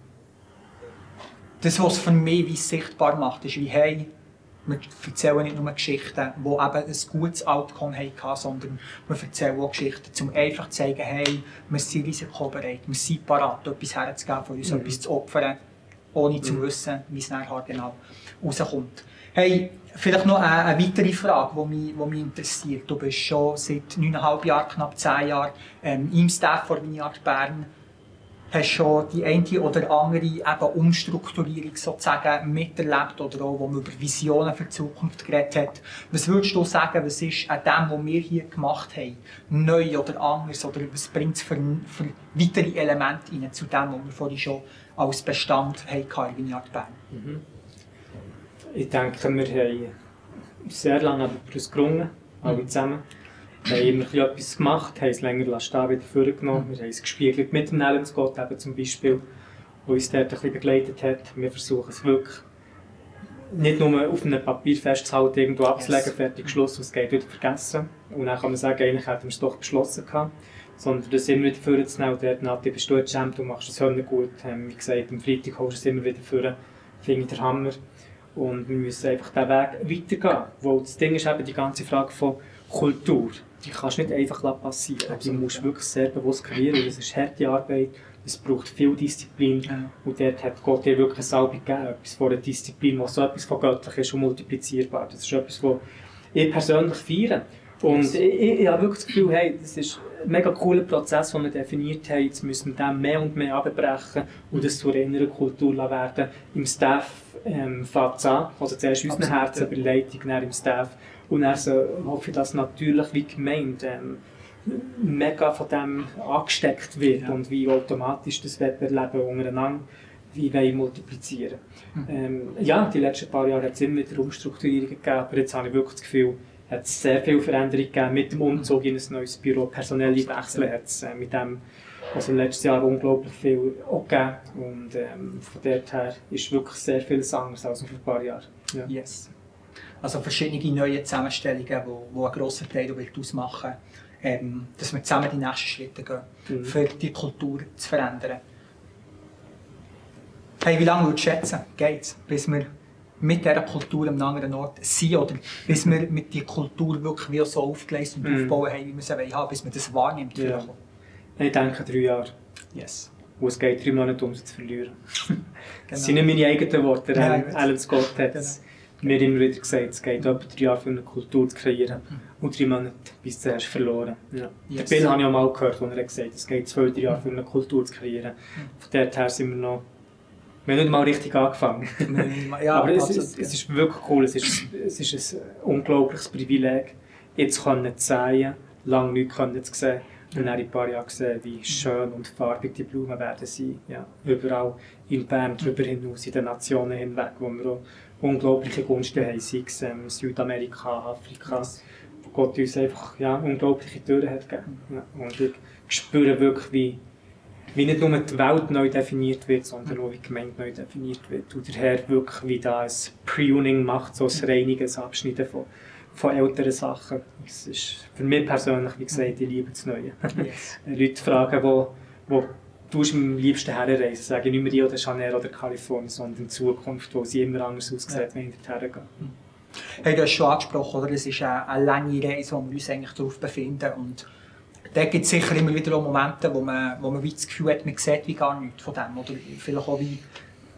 das, was es für mich wie sichtbar macht, ist wie, hey, wir erzählen nicht nur Geschichten, die eben ein gutes Outcome hatten, sondern wir erzählen auch Geschichten, um einfach zu zeigen, hey, wir sind risikobereit, wir sind parat, etwas herzugeben, von uns mhm. etwas zu opfern, ohne zu mhm. wissen, wie es nachher genau rauskommt. Hey, vielleicht noch eine, weitere Frage, die mich, die mich interessiert. Du bist schon seit neuneinhalb Jahren, knapp zehn Jahren ähm, im Staff von Vineyard Bern hast schon die eine oder andere eben Umstrukturierung sozusagen miterlebt oder auch, wo man über Visionen für die Zukunft geredet hat. Was würdest du sagen, was ist an dem, was wir hier gemacht haben, neu oder anders oder was bringt es für, für weitere Elemente rein zu dem, was wir vorhin schon als Bestand hatten in Vineyard Bern? Mhm. Ich denke, wir haben sehr lange über uns gerungen, alle mhm. zusammen. Wir haben immer etwas gemacht, haben es länger stehen, wieder vorgenommen. Wir haben es gespiegelt mit dem Alan Scott eben zum Beispiel, der uns dort ein bisschen begleitet hat. Wir versuchen es wirklich nicht nur auf einem Papier festzuhalten, irgendwo abzulegen, yes. fertig Schluss, was geht, wieder vergessen. Und dann kann man sagen, eigentlich hätten wir es doch beschlossen gehabt. Sondern das immer wieder vorzunehmen und dort, Nati, bist du Champ, du machst es heute gut. Ähm, wie gesagt, am Freitag holst du es immer wieder vor, finde ich der Hammer. Und wir müssen einfach diesen Weg weitergehen. Wo das Ding ist eben die ganze Frage von Kultur die kannst du nicht einfach passieren. Absolut. Die musst du wirklich sehr bewusst kreieren. Das ist harte Arbeit, es braucht viel Disziplin. Ja. Und dort hat Gott dir wirklich eine Salbe gegeben, etwas von einer Disziplin, was so etwas von göttlich ist und multiplizierbar. Das ist etwas, was ich persönlich feiere. Und ich, ich, ich habe wirklich das Gefühl, hey, das ist ein mega cooler Prozess, den wir definiert haben. Jetzt müssen wir den mehr und mehr abbrechen und das zu einer inneren Kultur werden. Im Staff ähm, fängt es an. Also zuerst in unseren Herzen, über Leitung, dann im Staff. Und dann so, hoffe ich, dass natürlich wie gemeint ähm, mega von dem angesteckt wird ja. und wie automatisch das Wettbewerben untereinander wie wir multiplizieren. Mhm. Ähm, ja, die letzten paar Jahre hat es immer wieder Umstrukturierungen gegeben, aber jetzt habe ich wirklich das Gefühl, hat es sehr viele Veränderungen gegeben mit dem Umzug in ein neues Büro, personelle Wechsel hat es äh, mit dem also letztes Jahr unglaublich viel auch gegeben und ähm, von dort her ist wirklich sehr vieles anders als vor ein paar Jahren. Ja. Yes. Also verschiedene neue Zusammenstellungen, die, die einen grossen Teil ausmachen ähm, dass wir zusammen die nächsten Schritte gehen, mhm. für die Kultur zu verändern. Hey, wie lange würdest du schätzen, geht es, bis wir mit dieser Kultur am anderen Ort sind oder bis wir mit dieser Kultur wirklich so aufgeleistet und mhm. aufbauen haben, wie wir sie haben, bis man das wahrnimmt? Ja. Ich denke drei Jahre. Yes. Und es geht drei Monate um sie zu verlieren. genau. <laughs> Das sind nicht meine eigenen Worte. Ja, Alan Scott hat genau mir immer wieder gesagt, es geht etwa drei Jahre für eine Kultur zu kreieren und drei Monate bis zuerst verloren. Ja. Yes. Den Bill habe ich auch mal gehört, wo er gesagt hat, es geht zwei, drei Jahre für eine Kultur zu kreieren. Von dort her sind wir noch wir haben nicht mal richtig angefangen. ja, <laughs> aber es, ist, es ist wirklich cool, es ist, es ist ein unglaubliches Privileg, jetzt können zu sehen, lange nichts zu sehen und dann in ein paar Jahren gesehen, wie schön und farbig die Blumen werden sein. Ja, überall in Bern, darüber hinaus, in den Nationen hinweg, wo wir auch unglaubliche Gunsten haben, sei es ähm, Südamerika, Afrika, wo Gott uns einfach ja, unglaubliche Türen hat gegeben. Ja, und ich spüre wirklich, wie, wie nicht nur die Welt neu definiert wird, sondern auch wie die Gemeinde neu definiert wird. Und der Herr wirklich wie da ein Pruning macht, so ein reiniges Abschneiden von, von älteren Sachen. Das ist für mich persönlich, wie gesagt, ich liebe das Neue. Yes. <laughs> Leute fragen, wo, wo du am liebsten herreisen, sage ich nicht mehr Rio de Janeiro oder Kalifornien, sondern in Zukunft, wo sie immer anders aussieht, wenn ich dorthin gehe. Hey, du hast schon angesprochen, oder? es ist eine, eine lange Reise, wo wir uns eigentlich darauf befinden und da gibt es sicher immer wieder Momente, wo man, wo man wie das Gefühl hat, man sieht wie gar nichts von dem oder vielleicht auch wie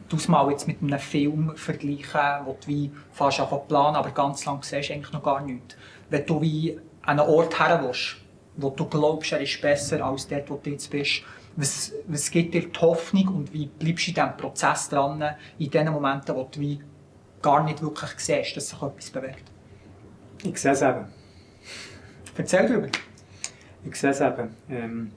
du es mal jetzt mit einem Film vergleichen, wo du wie fast auf planen, aber ganz lang siehst eigentlich noch gar nichts. Wenn du wie an einen Ort her willst, wo du glaubst, er ist besser als dort, wo du jetzt bist, was, was gibt dir die Hoffnung und wie bleibst du in diesem Prozess dran, in den Momenten, wo du wie gar nicht wirklich siehst, dass sich etwas bewegt? Ich sehe es eben. Erzähl darüber. Ich sehe es eben. Ähm,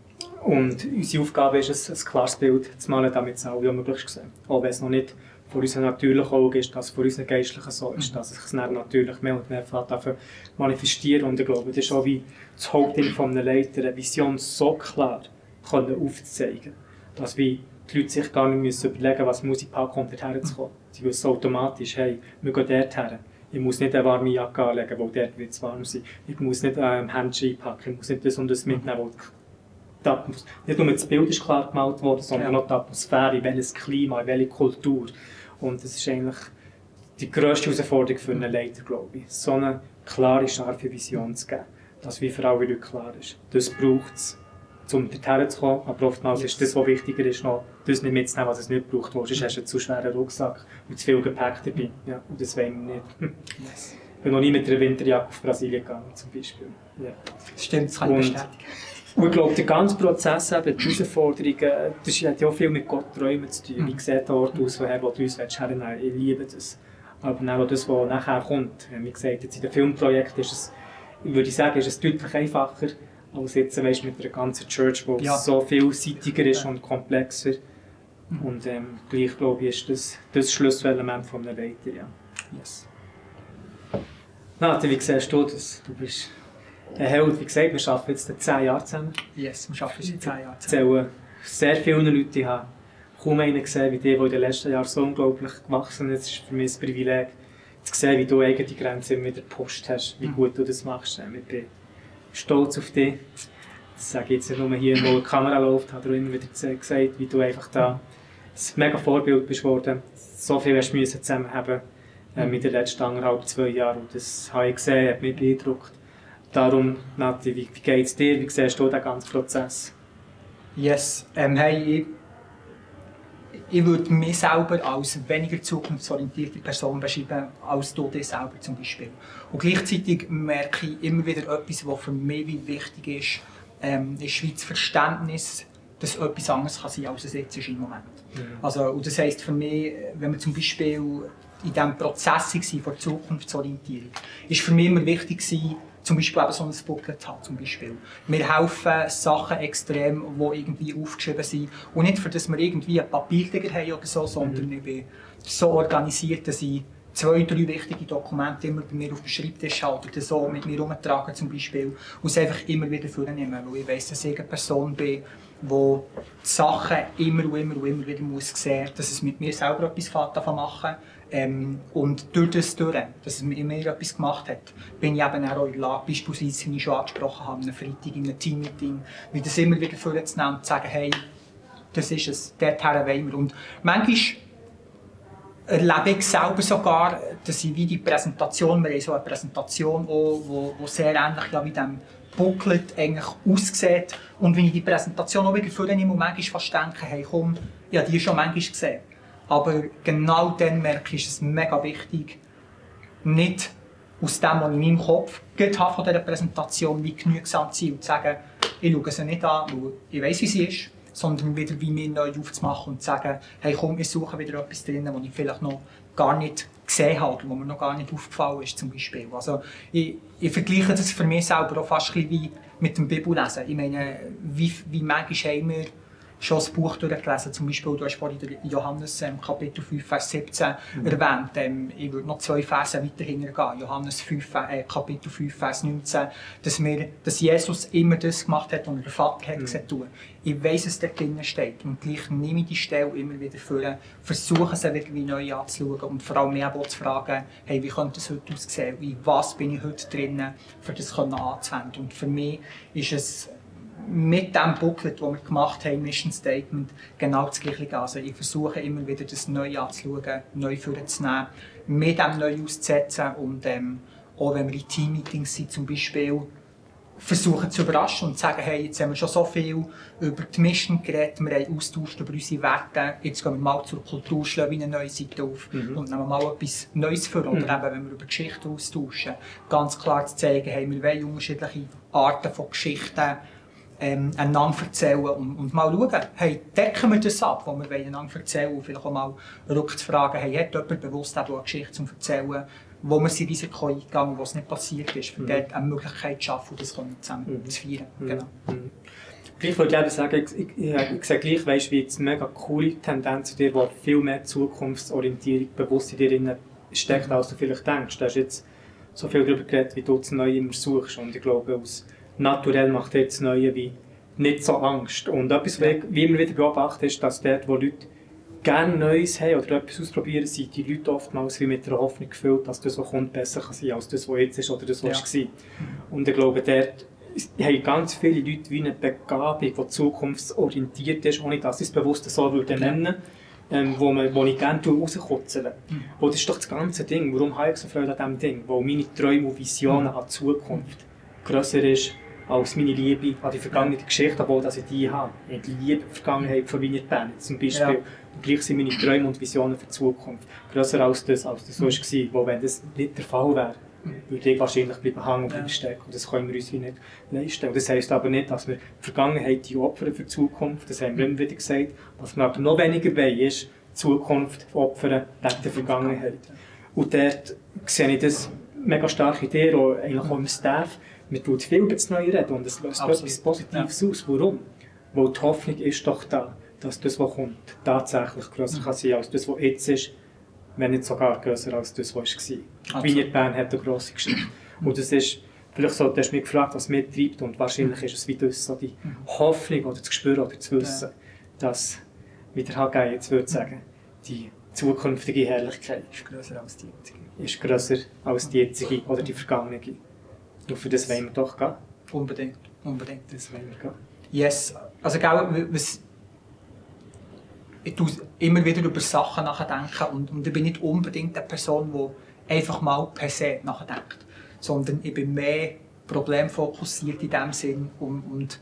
und unsere Aufgabe ist es, ein klares Bild zu malen, damit es alle möglichst sehen. Auch wenn es noch nicht vor unserem natürlichen Auge ist, dass es vor unserem geistlichen so ist, dass es sich dann natürlich mehr und mehr dafür manifestieren Und ich glaube, das ist auch wie das Hauptding von einem Leiter, eine Vision so klar können aufzuzeigen, dass wie die Leute sich gar nicht müssen überlegen müssen, was Musikpark kommt, dorthin zu kommen. Sie wissen automatisch, hey, wir gehen dorthin. Ich muss nicht eine warme Jacke anlegen, weil dort wird es warm sein. Ich muss nicht ein ähm, Händchen einpacken, ich muss nicht das und das mitnehmen, weil nicht nur das Bild ist klar gemalt worden, sondern ja. auch die Atmosphäre, welches Klima, welche Kultur. Und das ist eigentlich die grösste Herausforderung für einen Leiter, glaube ich. So eine klare, scharfe Vision zu geben, dass wie für alle Leute klar ist. Das braucht es, um dorthin zu kommen. Aber oftmals yes. ist das, was wichtiger ist, noch das nicht mitzunehmen, was es nicht braucht. Sonst hast du einen zu schweren Rucksack und zu viel Gepäck dabei. Ja, und das wollen wir nicht. Yes. Ich bin noch nie mit einer Winterjacke auf Brasilien gegangen, zum Beispiel. Ja. Das stimmt, das kann ich bestätigen. Und ich glaube, der ganze Prozess, eben, die Herausforderungen, das hat ja auch viel mit Gott träumen zu tun. Wie sieht der Ort aus, woher du uns hernehmen Ich liebe das. Aber auch das, was nachher kommt. Wie gesagt, jetzt in den Filmprojekten ist es, würde ich sagen, ist es deutlich einfacher, als jetzt weißt, mit einer ganzen Church, die ja. so vielseitiger ist und komplexer. Mhm. Und ähm, gleich, glaube ich, ist das das Schlüsselelement von einem Leiter. Ja. Yes. Nati, wie siehst du das? Du bist ein Held, wie gesagt, wir arbeiten jetzt 10 Jahre zusammen. Yes, wir arbeiten seit 10 Jahren zusammen. Ich sehr viele Leute. Ich habe kaum einen gesehen wie die, der in den letzten Jahren so unglaublich gewachsen ist. Es ist für mich ein Privileg, zu sehen, wie du eigene Grenzen immer wieder gepusht hast, wie mhm. gut du das machst. Ich bin stolz auf dich. Das sage ich jetzt nicht nur hier, wo die Kamera läuft, hat er immer wieder gesagt, wie du einfach da ein mega Vorbild bist worden. So viel hast du zusammen haben äh, mit den letzten anderthalb, zwei Jahren. Und das habe ich gesehen, hat mich beeindruckt. Darum, Nati, wie, wie geht es dir? Wie siehst du den ganzen Prozess? Yes, ähm, hey, ich, ich würde mich selber als weniger zukunftsorientierte Person beschreiben, als du dich selber zum Beispiel. Und gleichzeitig merke ich immer wieder etwas, was für mich wichtig ist, ähm, ist Schweiz Verständnis, dass etwas anderes kann sein als es jetzt ist im Moment. Mhm. Also, und das heisst für mich, wenn wir zum Beispiel in diesem Prozess waren von Zukunftsorientierung, ist für mich immer wichtig gewesen, zum Beispiel eben so ein Booklet haben. Zum Beispiel. Wir helfen Sachen extrem, die irgendwie aufgeschrieben sind. Und nicht, für dass wir irgendwie einen Papiertiger haben oder so, sondern mhm. ich bin so organisiert, dass ich zwei, drei wichtige Dokumente immer bei mir auf dem Schreibtisch habe oder so mit mir herumtragen zum Beispiel und es einfach immer wieder vornehmen, weil ich weiss, dass ich eine Person bin, die die Sachen immer und immer und immer wieder muss sehen muss, dass es mit mir selber etwas machen machen ähm, und durch das durch, dass es mir etwas gemacht hat, bin ich eben auch in der Lage, beispielsweise, wie ich schon angesprochen habe, einen Freitag in einem Teammeeting, wie das immer wieder vorzunehmen und zu sagen, hey, das ist es, dorthin wollen wir. Und manchmal erlebe ich selber sogar, dass ich wie die Präsentation, wir haben so eine Präsentation, auch, wo sehr ähnlich ja, wie dem Booklet eigentlich aussieht. Und wenn ich die Präsentation auch wieder vornehme und manchmal fast denke, hey komm, ich habe die schon manchmal gesehen. Aber genau dann merke ich, ist es mega wichtig, nicht aus dem, was ich in meinem Kopf habe von dieser Präsentation, wie genügsam zu sein und zu sagen, ich schaue sie nicht an, weil ich weiß, wie sie ist, sondern wieder wie mir neu aufzumachen und zu sagen, hey komm, ich suche wieder etwas drin, was ich vielleicht noch gar nicht gesehen habe oder wo mir noch gar nicht aufgefallen ist zum Beispiel. Also ich, ich vergleiche das für mich selber auch fast ein bisschen wie mit dem Bibellesen. Ich meine, wie, wie manchmal haben wir schon das Buch durchgelesen. Zum Beispiel, du hast vorhin Johannes ähm, Kapitel 5, Vers 17 mhm. erwähnt. Ähm, ich würde noch zwei Verse weiter hingehen. Johannes 5, äh, Kapitel 5, Vers 19. Dass, wir, dass Jesus immer das gemacht hat, was er der Vater hat mhm. tun. Ich weiss, dass dort drinnen steht. Und gleich nehme ich die Stelle immer wieder vor, versuche sie irgendwie neu anzuschauen und vor allem auch zu fragen, hey, wie könnte es heute aussehen? Wie, was bin ich heute drinnen, für das anzuwenden? Und für mich ist es mit dem Booklet, das wir gemacht haben, Mission Statement, genau das Gleiche. Also ich versuche immer wieder das neu anzuschauen, neu vorzunehmen, mit dem neu auszusetzen und ähm, auch wenn wir in Team-Meetings sind zum Beispiel, versuchen zu überraschen und zu sagen, hey, jetzt haben wir schon so viel über die Mission geredet, wir haben austauscht über unsere Werte, jetzt gehen wir mal zur Kultur, schlagen eine neue Seite auf mhm. und nehmen mal etwas Neues vor. Oder mhm. eben, wenn wir über Geschichte austauschen, ganz klar zu zeigen, hey, wir wollen unterschiedliche Arten von Geschichten ähm, einander erzählen und, und mal schauen, hey, decken wir das ab, was wir einander erzählen und vielleicht auch mal rückzufragen, hey, hat jemand bewusst auch eine Geschichte zum Erzählen, wo wir sind Risiko eingegangen, wo es nicht passiert ist, für Mhm. dort eine Möglichkeit zu schaffen, das zusammen Mhm. zu feiern. Mhm. Genau. Mhm. Gleich wollte ich eben sagen, ich, ich, ich, ich sehe gleich, weißt, wie jetzt mega coole Tendenz in dir, wo viel mehr Zukunftsorientierung bewusst in dir drin steckt, als du vielleicht denkst. Du hast jetzt so viel darüber geredet, wie du das Neue immer suchst. Und ich glaube, aus naturell macht dir das Neue wie nicht so Angst. Und etwas, Ja. wie immer wieder beobachte, ist, dass dort, wo Leute gerne Neues haben oder etwas ausprobieren, sind die Leute oftmals wie mit der Hoffnung gefüllt, dass das, was kommt, besser kann sein als das, was jetzt ist oder das, was Ja. war. Und ich glaube, dort haben ganz viele Leute wie eine Begabung, die zukunftsorientiert ist, ohne dass sie es bewusst so würden Ja. nennen ähm, wo, man, wo ich gerne rauskutzeln Mhm. Das ist doch das ganze Ding. Warum habe ich so Freude an diesem Ding? Weil meine Träume und Visionen Mhm. an die Zukunft grösser ist als meine Liebe an die vergangene Geschichte, obwohl dass ich die habe. Ich liebe die Vergangenheit von Wiener Bern zum Beispiel. Ja. Und gleich sind meine Träume und Visionen für die Zukunft grösser als das, als das so Mhm. war. Wo wenn das nicht der Fall wäre, würde ich wahrscheinlich bleiben hängen und Ja. bleiben stecken. Und das können wir uns wie nicht leisten. Und das heisst aber nicht, dass wir die Vergangenheit die opfern für die Zukunft. Das haben wir immer wieder gesagt. Was wir aber noch weniger wollen, ist die Zukunft opfern wegen der Vergangenheit. Und dort sehe ich das mega stark in dir, auch, eigentlich auch im Staff. Wir tun viel über das Neue reden und es löst Absolut. etwas Positives aus. Warum? Weil die Hoffnung ist doch da, dass das, was kommt, tatsächlich grösser kann sein als das, was jetzt ist, wenn nicht sogar grösser als das, was war. Absolut. Wiener Bern hat eine grosse Geschichte. Und das ist, vielleicht so, du hast mich gefragt, was mich treibt und wahrscheinlich ist es wie das, so die Hoffnung oder zu spüren oder zu wissen, dass, wie der HG jetzt würde sagen, die zukünftige Herrlichkeit ist grösser als die jetzige. ist grösser als die jetzige oder die vergangene. Und für das wollen wir doch gehen. Unbedingt, unbedingt. Das wollen wir gehen. Yes, also gell, was, ich tue immer wieder über Sachen nachdenken und, und ich bin nicht unbedingt eine Person, die einfach mal per se nachdenkt, sondern ich bin mehr problemfokussiert in dem Sinn und, und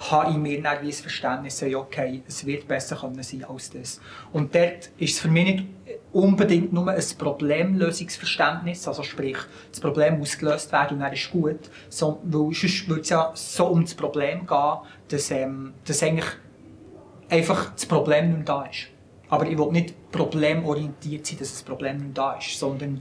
habe in mir dann ein Verständnis, ja, okay, es wird besser können sein als das. Und dort ist es für mich nicht unbedingt nur ein Problemlösungsverständnis, also sprich, das Problem muss gelöst werden und dann ist gut, so, weil sonst würde es ja so um das Problem gehen, dass, ähm, dass eigentlich einfach das Problem nicht da ist. Aber ich will nicht problemorientiert sein, dass das Problem nicht da ist, sondern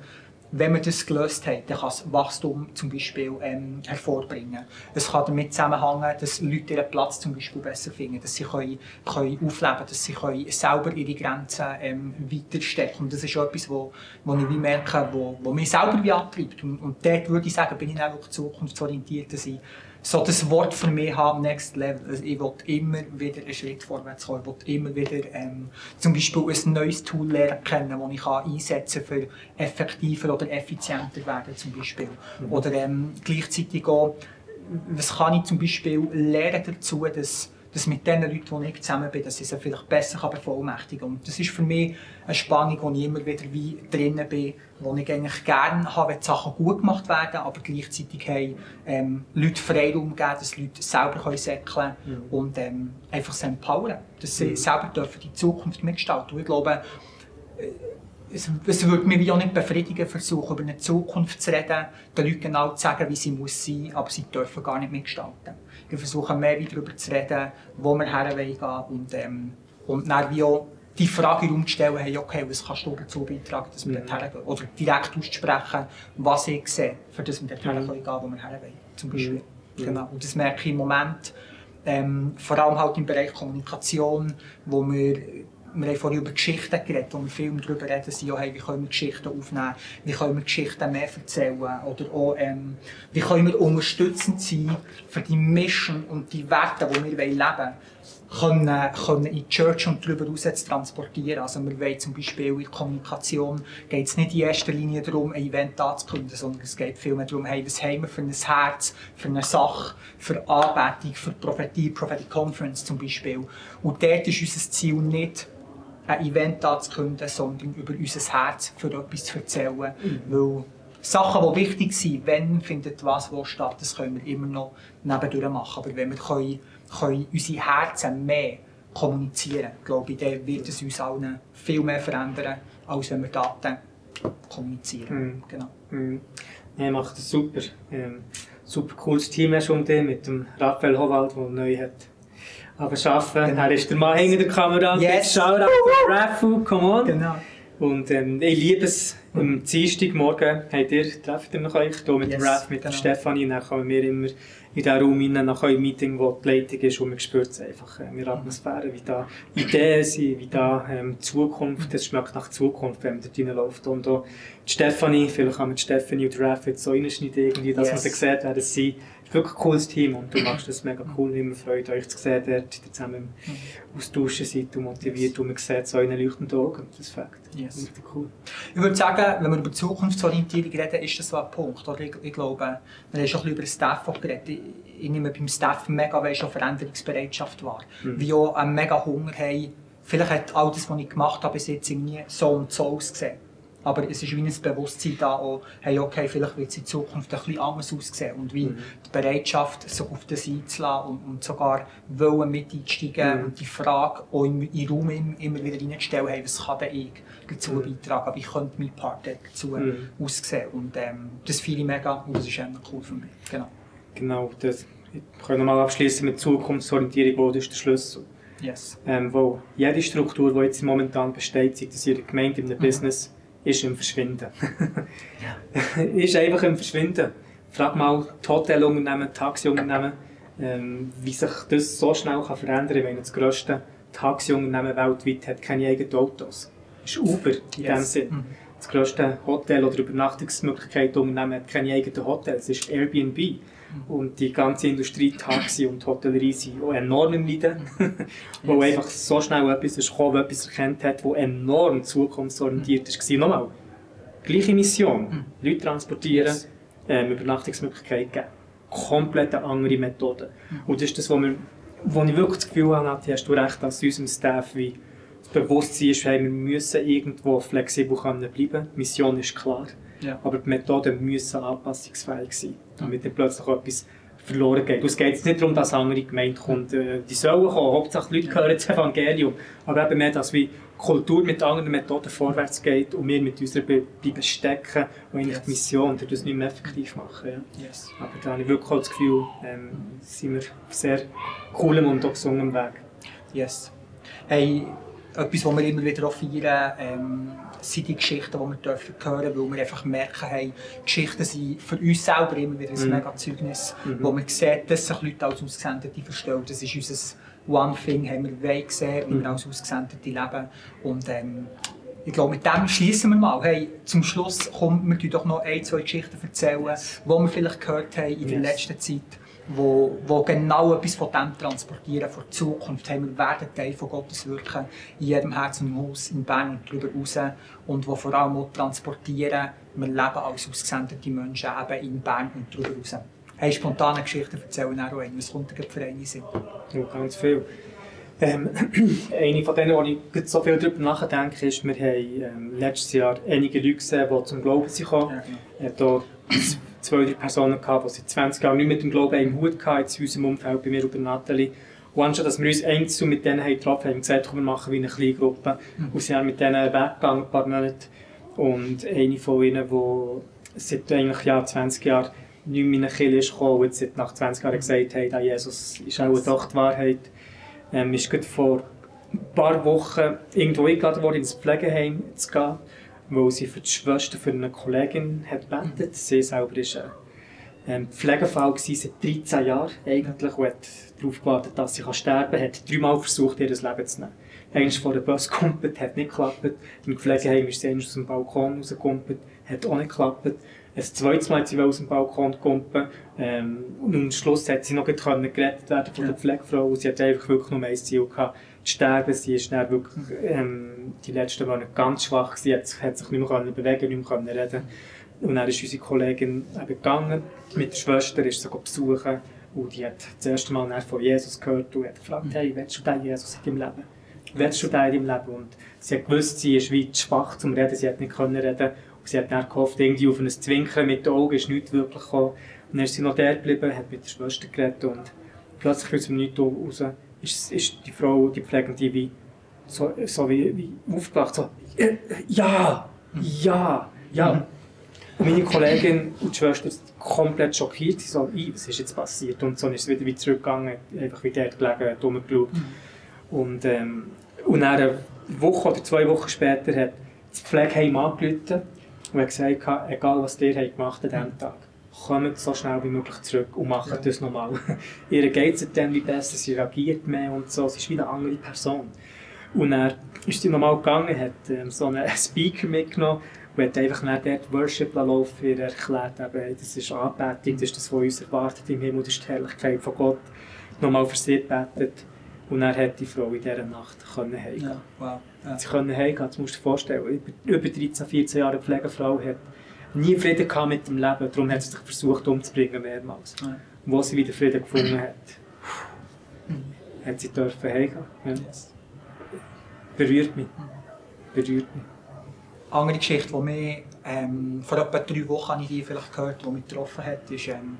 wenn wir das gelöst haben, dann kann es Wachstum zum Beispiel ähm, hervorbringen. Es kann damit zusammenhängen, dass Leute ihren Platz zum Beispiel besser finden, dass sie können, können aufleben dass sie können selber ihre Grenzen ähm, weiterstecken. Und das ist etwas, wo, wo ich wie merke, wo, wo mich selber wie antreibt. Und, und dort würde ich sagen, bin ich auch zukunftsorientiert, dass ich so das Wort für mich habe, Next Level. Also ich will immer wieder einen Schritt vorwärts kommen. Ich will immer wieder ähm, zum Beispiel ein neues Tool lernen kennen, das ich kann einsetzen kann, für effektiver oder effizienter werden zum Beispiel. Oder ähm, gleichzeitig auch, was kann ich zum Beispiel lernen dazu, dass dass mit den Leuten, die ich zusammen bin, dass ich sie vielleicht besser bevollmächtigen kann. Und das ist für mich eine Spannung, wo ich immer wieder wie drinnen bin, wo ich eigentlich gerne habe, wenn die Sachen gut gemacht werden, aber gleichzeitig haben ähm, Leute Freiraum geben, dass Leute selber können säckeln Mhm. und ähm, einfach sie empowern, dass sie Mhm. selber dürfen die Zukunft mitgestalten. Und ich glaube, es, es würde mich wie auch nicht befriedigen, versuchen, über eine Zukunft zu reden, den Leuten genau zu sagen, wie sie muss sein, aber sie dürfen gar nicht mitgestalten. Ich versuche mehr darüber zu reden, wo wir her wollen und, ähm, und dann wie auch die Frage in zu stellen, hey, okay, was kannst du dazu beitragen, dass wir Mhm. dort hergehen? Oder direkt auszusprechen, was ich sehe, für das wir dort Mhm. hergehen können, wo wir her wollen, zum Beispiel. Mhm. Genau. Und das merke ich im Moment, ähm, vor allem halt im Bereich Kommunikation, wo wir wir haben vorhin über Geschichten geredet, wo wir viel darüber reden, sind, hey, wie können wir Geschichten aufnehmen, wie können wir Geschichten mehr erzählen oder auch, ähm, wie können wir unterstützend sein für die Mission und die Werte, die wir leben wollen, können, können in die Church und darüber hinaus zu transportieren. Also wir wollen zum Beispiel in der Kommunikation geht es nicht in erster Linie darum, ein Event anzukündigen, sondern es geht vielmehr darum, hey, was haben wir für ein Herz, für eine Sache, für Anbetung, für Prophetie, Prophetic Conference zum Beispiel. Und dort ist unser Ziel nicht, ein Event anzukündigen, sondern über unser Herz für etwas zu erzählen. Weil Sachen, die wichtig sind, wenn findet was wo statt, das können wir immer noch nebendurch machen. Aber wenn wir können, können unsere Herzen mehr kommunizieren, glaube ich, dann wird es uns allen viel mehr verändern, als wenn wir Daten kommunizieren. Mhm. Genau. Mhm. Er macht das super. Ähm, super cooles Team hast du um dich mit dem Raphael Howald, der neu hat. Aber arbeiten. Genau. Er ist der Mann hinter der Kamera. Yes. Shoutout to Rafu, come on. genau. Und ähm, ich liebe es, am Dienstagmorgen habt ihr, trefft ihr noch euch hier mit yes, Ralph, mit genau. Stefanie, dann kommen wir immer in diesen Raum rein, nach einem Meeting, wo die Leitung ist, und man spürt es einfach äh, der Atmosphäre, wie da Ideen sind, wie da ähm, Zukunft, es schmeckt nach Zukunft, wenn man da reinläuft. Und auch die Stefanie, vielleicht kann man die Stefanie und Ralph jetzt so reinschneiden, irgendwie, dass yes. man sie sieht, wer das sind wirklich ein cooles Team und du machst das mega cool. Immer freut euch zu sehen, dort zusammen mhm. austauschen seid und motiviert und man sieht so in leuchtenden Augen. Das Fakt. Yes. Richtig cool. Ich würde sagen, wenn wir über Zukunftsorientierung reden, ist das so ein Punkt. Oder? Ich, ich glaube, wir haben schon ein bisschen über den Staff geredet. Ich, ich nehme beim Staff mega schon Veränderungsbereitschaft wahr. Mhm. Wie auch einen mega Hunger haben. Vielleicht hat all das, was ich gemacht habe, bis jetzt irgendwie so und so ausgesehen. Aber es ist wie ein Bewusstsein da, auch, hey, okay, vielleicht wird es in Zukunft ein bisschen anders aussehen. Und wie mhm. die Bereitschaft, sich auf das einzulassen und, und sogar wollen mit einsteigen mhm. und die Frage auch in, in den Raum immer wieder reinzustellen, hey, was kann denn ich dazu mhm. beitragen, wie könnte mein Part dazu mhm. aussehen. Und ähm, das finde ich mega und das ist einfach cool für mich. Genau. Genau, das ich kann nochmal abschließen mit Zukunftsorientierung, wo das ist der Schlüssel. Yes. Ähm, wo jede Struktur, die jetzt momentan besteht, sei das in der Gemeinde, in einem mhm. Business, ist im Verschwinden. <laughs> <laughs> ist einfach im Verschwinden. Frag mal die Hotelunternehmen, Taxiunternehmen, ähm, wie sich das so schnell kann verändern kann, wenn das grösste Taxiunternehmen weltweit hat keine eigenen Autos. Das ist Uber in yes. dem Sinn. Mhm. Das grösste Hotel- oder Übernachtungsmöglichkeitsunternehmen hat keine eigenen Hotels, das ist Airbnb. Mhm. Und die ganze Industrie, Taxi und Hotellerie sind auch enorm im Leiden. <laughs> wo yes. einfach so schnell etwas ist gekommen, etwas erkannt hat, das enorm zukunftsorientiert war. Nochmal, gleiche Mission. Mhm. Leute transportieren, ähm, Übernachtungsmöglichkeiten geben. Komplett eine andere Methode. Mhm. Und das ist das, wo, wir, wo ich wirklich das Gefühl habe, hast du recht, dass unserem Staff wie das Bewusstsein ist, wir müssen irgendwo flexibel bleiben können. Die Mission ist klar. Ja. Aber die Methoden müssen anpassungsfähig sein, damit dann plötzlich etwas verloren geht. es geht nicht darum, dass andere Gemeinde kommt. Äh, die sollen kommen, Hauptsache die Leute hören das Evangelium. Aber eben mehr, dass wie Kultur mit anderen Methoden vorwärts geht und wir mit unserer bleiben stecken und eigentlich yes. die Mission und das nicht mehr effektiv machen. Ja. Yes. Aber da habe ich wirklich das Gefühl, ähm, sind wir auf sehr coolem und auch gesungenen Weg. Yes. Hey, etwas, was wir immer wieder feiern, ähm, sind die Geschichten, die wir dürfen hören dürfen, weil wir einfach merken, hey, Geschichten sind für uns selber immer wieder ein mhm. mega Zeugnis, mhm. wo man sieht, dass sich Leute als Ausgesendete verstehen. Das ist unser One Thing, haben wir gesehen, wie mhm. wir als Ausgesendete leben. Und ähm, ich glaube, mit dem schließen wir mal. Hey, zum Schluss kommen wir doch noch ein, zwei Geschichten erzählen, yes. die wir vielleicht gehört haben in yes. der letzten Zeit wo, wo genau etwas von dem transportieren, von der Zukunft haben. Wir werden Teil von Gottes Wirken in jedem Herz und Haus in Bern und darüber raus und wo vor allem auch transportieren, wir leben als ausgesendete Menschen eben in Bern und darüber raus. Hey, spontane Geschichten erzählen auch ein. Was kommt für eine sind? Ja, ganz viel. Ähm, <clears throat> eine von denen, wo ich so viel darüber nachdenke, ist, wir haben ähm, letztes Jahr einige Leute gesehen, die zum Glauben sind gekommen. Ja, zwei, drei Personen gehabt, die seit 20 Jahren nicht mit dem Glauben im Hut hatten, in unserem Umfeld, bei mir und bei Nathalie. Und anstatt dass wir uns einzeln mit denen haben getroffen haben, haben gesagt, komm, wir machen wie eine kleine Gruppe. Mhm. Und sie haben mit denen weggegangen, ein paar Monate. Und eine von ihnen, die seit eigentlich ja, 20 Jahren nicht mehr in eine Kirche ist gekommen und jetzt nach 20 Jahren gesagt hat, ah, Jesus ist auch doch die Wahrheit, ähm, ist gerade vor ein paar Wochen irgendwo eingeladen worden, ins Pflegeheim zu gehen weil sie für die Schwester für eine Kollegin hat gebetet. Sie selber war ein Pflegefall seit 13 Jahren eigentlich und hat darauf gewartet, dass sie sterben kann. hat dreimal versucht, ihr das Leben zu nehmen. Einmal vor der Bus <laughs> gekumpelt, hat nicht geklappt. Im Pflegeheim ist sie aus dem Balkon rausgekumpelt, hat auch nicht geklappt. Ein zweites Mal hat sie aus dem Balkon kumpen ähm, und am Schluss hat sie noch gerettet werden von der Pflegefrau. Sie hat einfach wirklich nur ein Ziel gehabt, zu sterben. Sie ist dann wirklich ähm, die letzten Monate ganz schwach. Sie hat, hat sich nicht mehr bewegen, nicht mehr reden Und dann ist unsere Kollegin eben gegangen. Mit der Schwester ist sie besuchen. Und die hat das erste Mal von Jesus gehört und hat gefragt, hey, willst du den Jesus in deinem Leben? Willst du den in Leben? Und sie hat gewusst, sie ist weit schwach zum Reden, sie hat nicht können reden. Und sie hat dann gehofft, irgendwie auf ein Zwinken mit den Augen ist nichts wirklich gekommen. Und dann ist sie noch da geblieben, hat mit der Schwester geredet und plötzlich aus dem Nichts raus ist, ist die Frau, die Pflegende, wie, so, so wie, wie aufgewacht, so, äh, ja, ja, ja. Mhm. Und meine Kollegin und die Schwester komplett schockiert, sie so, was ist jetzt passiert? Und so ist sie wieder, wieder zurückgegangen, einfach wieder dort gelegen, dumm geschaut. Mhm. Und, ähm, und dann eine Woche oder zwei Wochen später hat das Pflegeheim angerufen und hat gesagt, egal was ihr gemacht habt an diesem Tag, kommt so schnell wie möglich zurück und macht ja. das nochmal. <laughs> ihr geht es dann wie besser, sie reagiert mehr und so, sie ist wie eine andere Person. Und er ist sie nochmal gegangen, hat ähm, so einen <laughs> Speaker mitgenommen und hat einfach nach dort Worship laufen, ihr erklärt, eben, das ist Anbetung, das ist das, was uns erwartet im Himmel, das ist die Herrlichkeit von Gott. Nochmal für sie gebetet. Und er hat die Frau in dieser Nacht können heimgehen. Ja, wow. Ja. Sie können heimgehen, das musst du dir vorstellen. Über 13, 14 Jahre Pflegefrau hat nie Frieden gehabt mit dem Leben, darum hat sie sich versucht umzubringen mehrmals. Ja. Und wo sie wieder Frieden gefunden hat, hat sie dürfen heimgehen. Ja. Yes. Berührt mich. Berührt mich. Andere Geschichte, die mich ähm, vor etwa drei Wochen habe ich die vielleicht gehört, die mich getroffen hat, ist, ähm,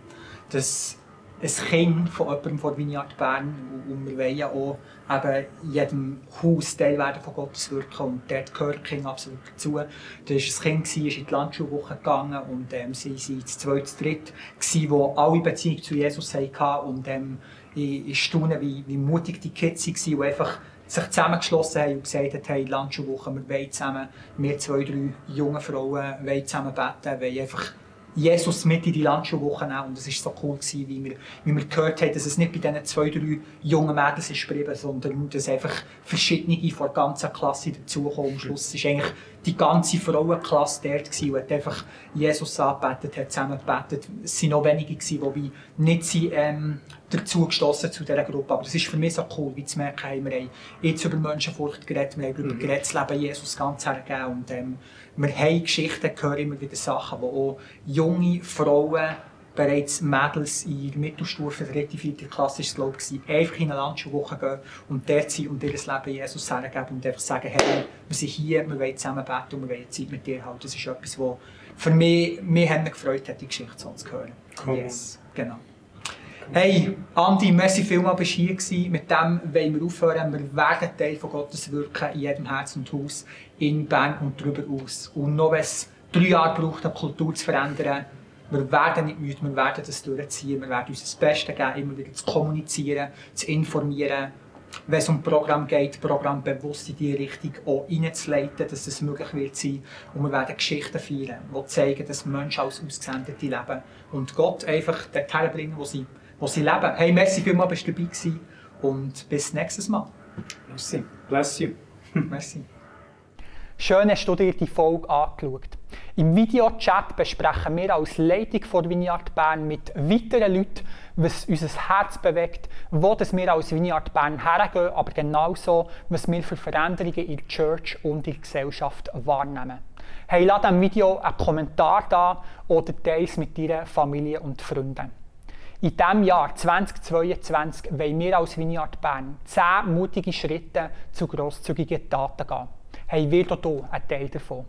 dass ein Kind von jemandem von Vineyard Bern und wir wollen ja auch eben jedem Haus Teil werden von Gottes Wirken und dort gehört Kind absolut dazu. Da war ein Kind, das ist in die Landschulwoche gegangen und ähm, sie waren das zweite, dritte, die alle Beziehung zu Jesus hatten und ähm, ich, ich staune, wie, wie mutig die Kids waren, die einfach sich zusammengeschlossen haben und gesagt haben, hey, Landschulwoche, wir wollen zusammen, wir zwei, drei junge Frauen wollen zusammen beten, wollen einfach Jesus mit in die Landschulwoche nehmen. Und es war so cool, gewesen, wie, wir, wie wir gehört haben, dass es nicht bei diesen zwei, drei jungen Mädels ist geblieben, sondern dass einfach verschiedene von der ganzen Klasse dazukommen. Am Schluss war eigentlich die ganze Frauenklasse dort gewesen und hat einfach Jesus angebetet, hat zusammen gebetet. Es waren noch wenige, gewesen, die nicht sie, ähm, dazu gestossen zu dieser Gruppe. Aber es ist für mich so cool, wie zu merken, haben, wir haben jetzt über Menschenfurcht geredet, wir haben über mhm. das Leben Jesus ganz hergegeben und ähm, wir haben Geschichten, hören immer wieder Sachen, wo auch junge Frauen, bereits Mädels in der Mittelstufe, der dritte, vierte Klasse ist glaube ich, einfach in eine Landschulwoche gehen und dort sind und ihr Leben Jesus hergeben und einfach sagen, hey, wir sind hier, wir wollen zusammen beten und wir wollen Zeit mit dir haben. Das ist etwas, was für mich, mich gefreut hat, die Geschichte so zu hören. Cool. Yes, genau. Hey, Andi, merci vielmals, bist hier gewesen. Mit dem wollen wir aufhören. Wir werden Teil von Gottes Wirken in jedem Herz und Haus, in Bern und darüber aus. Und noch wenn es drei Jahre braucht, eine Kultur zu verändern, wir werden nicht müde, wir werden das durchziehen. Wir werden uns das Beste geben, immer wieder zu kommunizieren, zu informieren. Wenn es um Programm geht, Programm bewusst in die Richtung auch reinzuleiten, dass es möglich wird sein. Und wir werden Geschichten feiern, die zeigen, dass Menschen als Ausgesendete leben und Gott einfach dorthin bringen, wo sie wo sie leben. Hey, merci vielmals, bist du dabei gewesen und bis nächstes Mal. Merci. Bless you. merci. Schön hast du dir die Folge angeschaut. Im Videochat besprechen wir als Leitung von Vineyard Bern mit weiteren Leuten, was unser Herz bewegt, wo wir als Vineyard Bern hergehen, aber genauso, was wir für Veränderungen in der Church und in der Gesellschaft wahrnehmen. Hey, lass diesem Video einen Kommentar da oder teile es mit deiner Familie und Freunden. In diesem Jahr 2022 wollen wir als Vineyard Bern zehn mutige Schritte zu grosszügigen Taten gehen. Hey, wird auch hier ein Teil davon.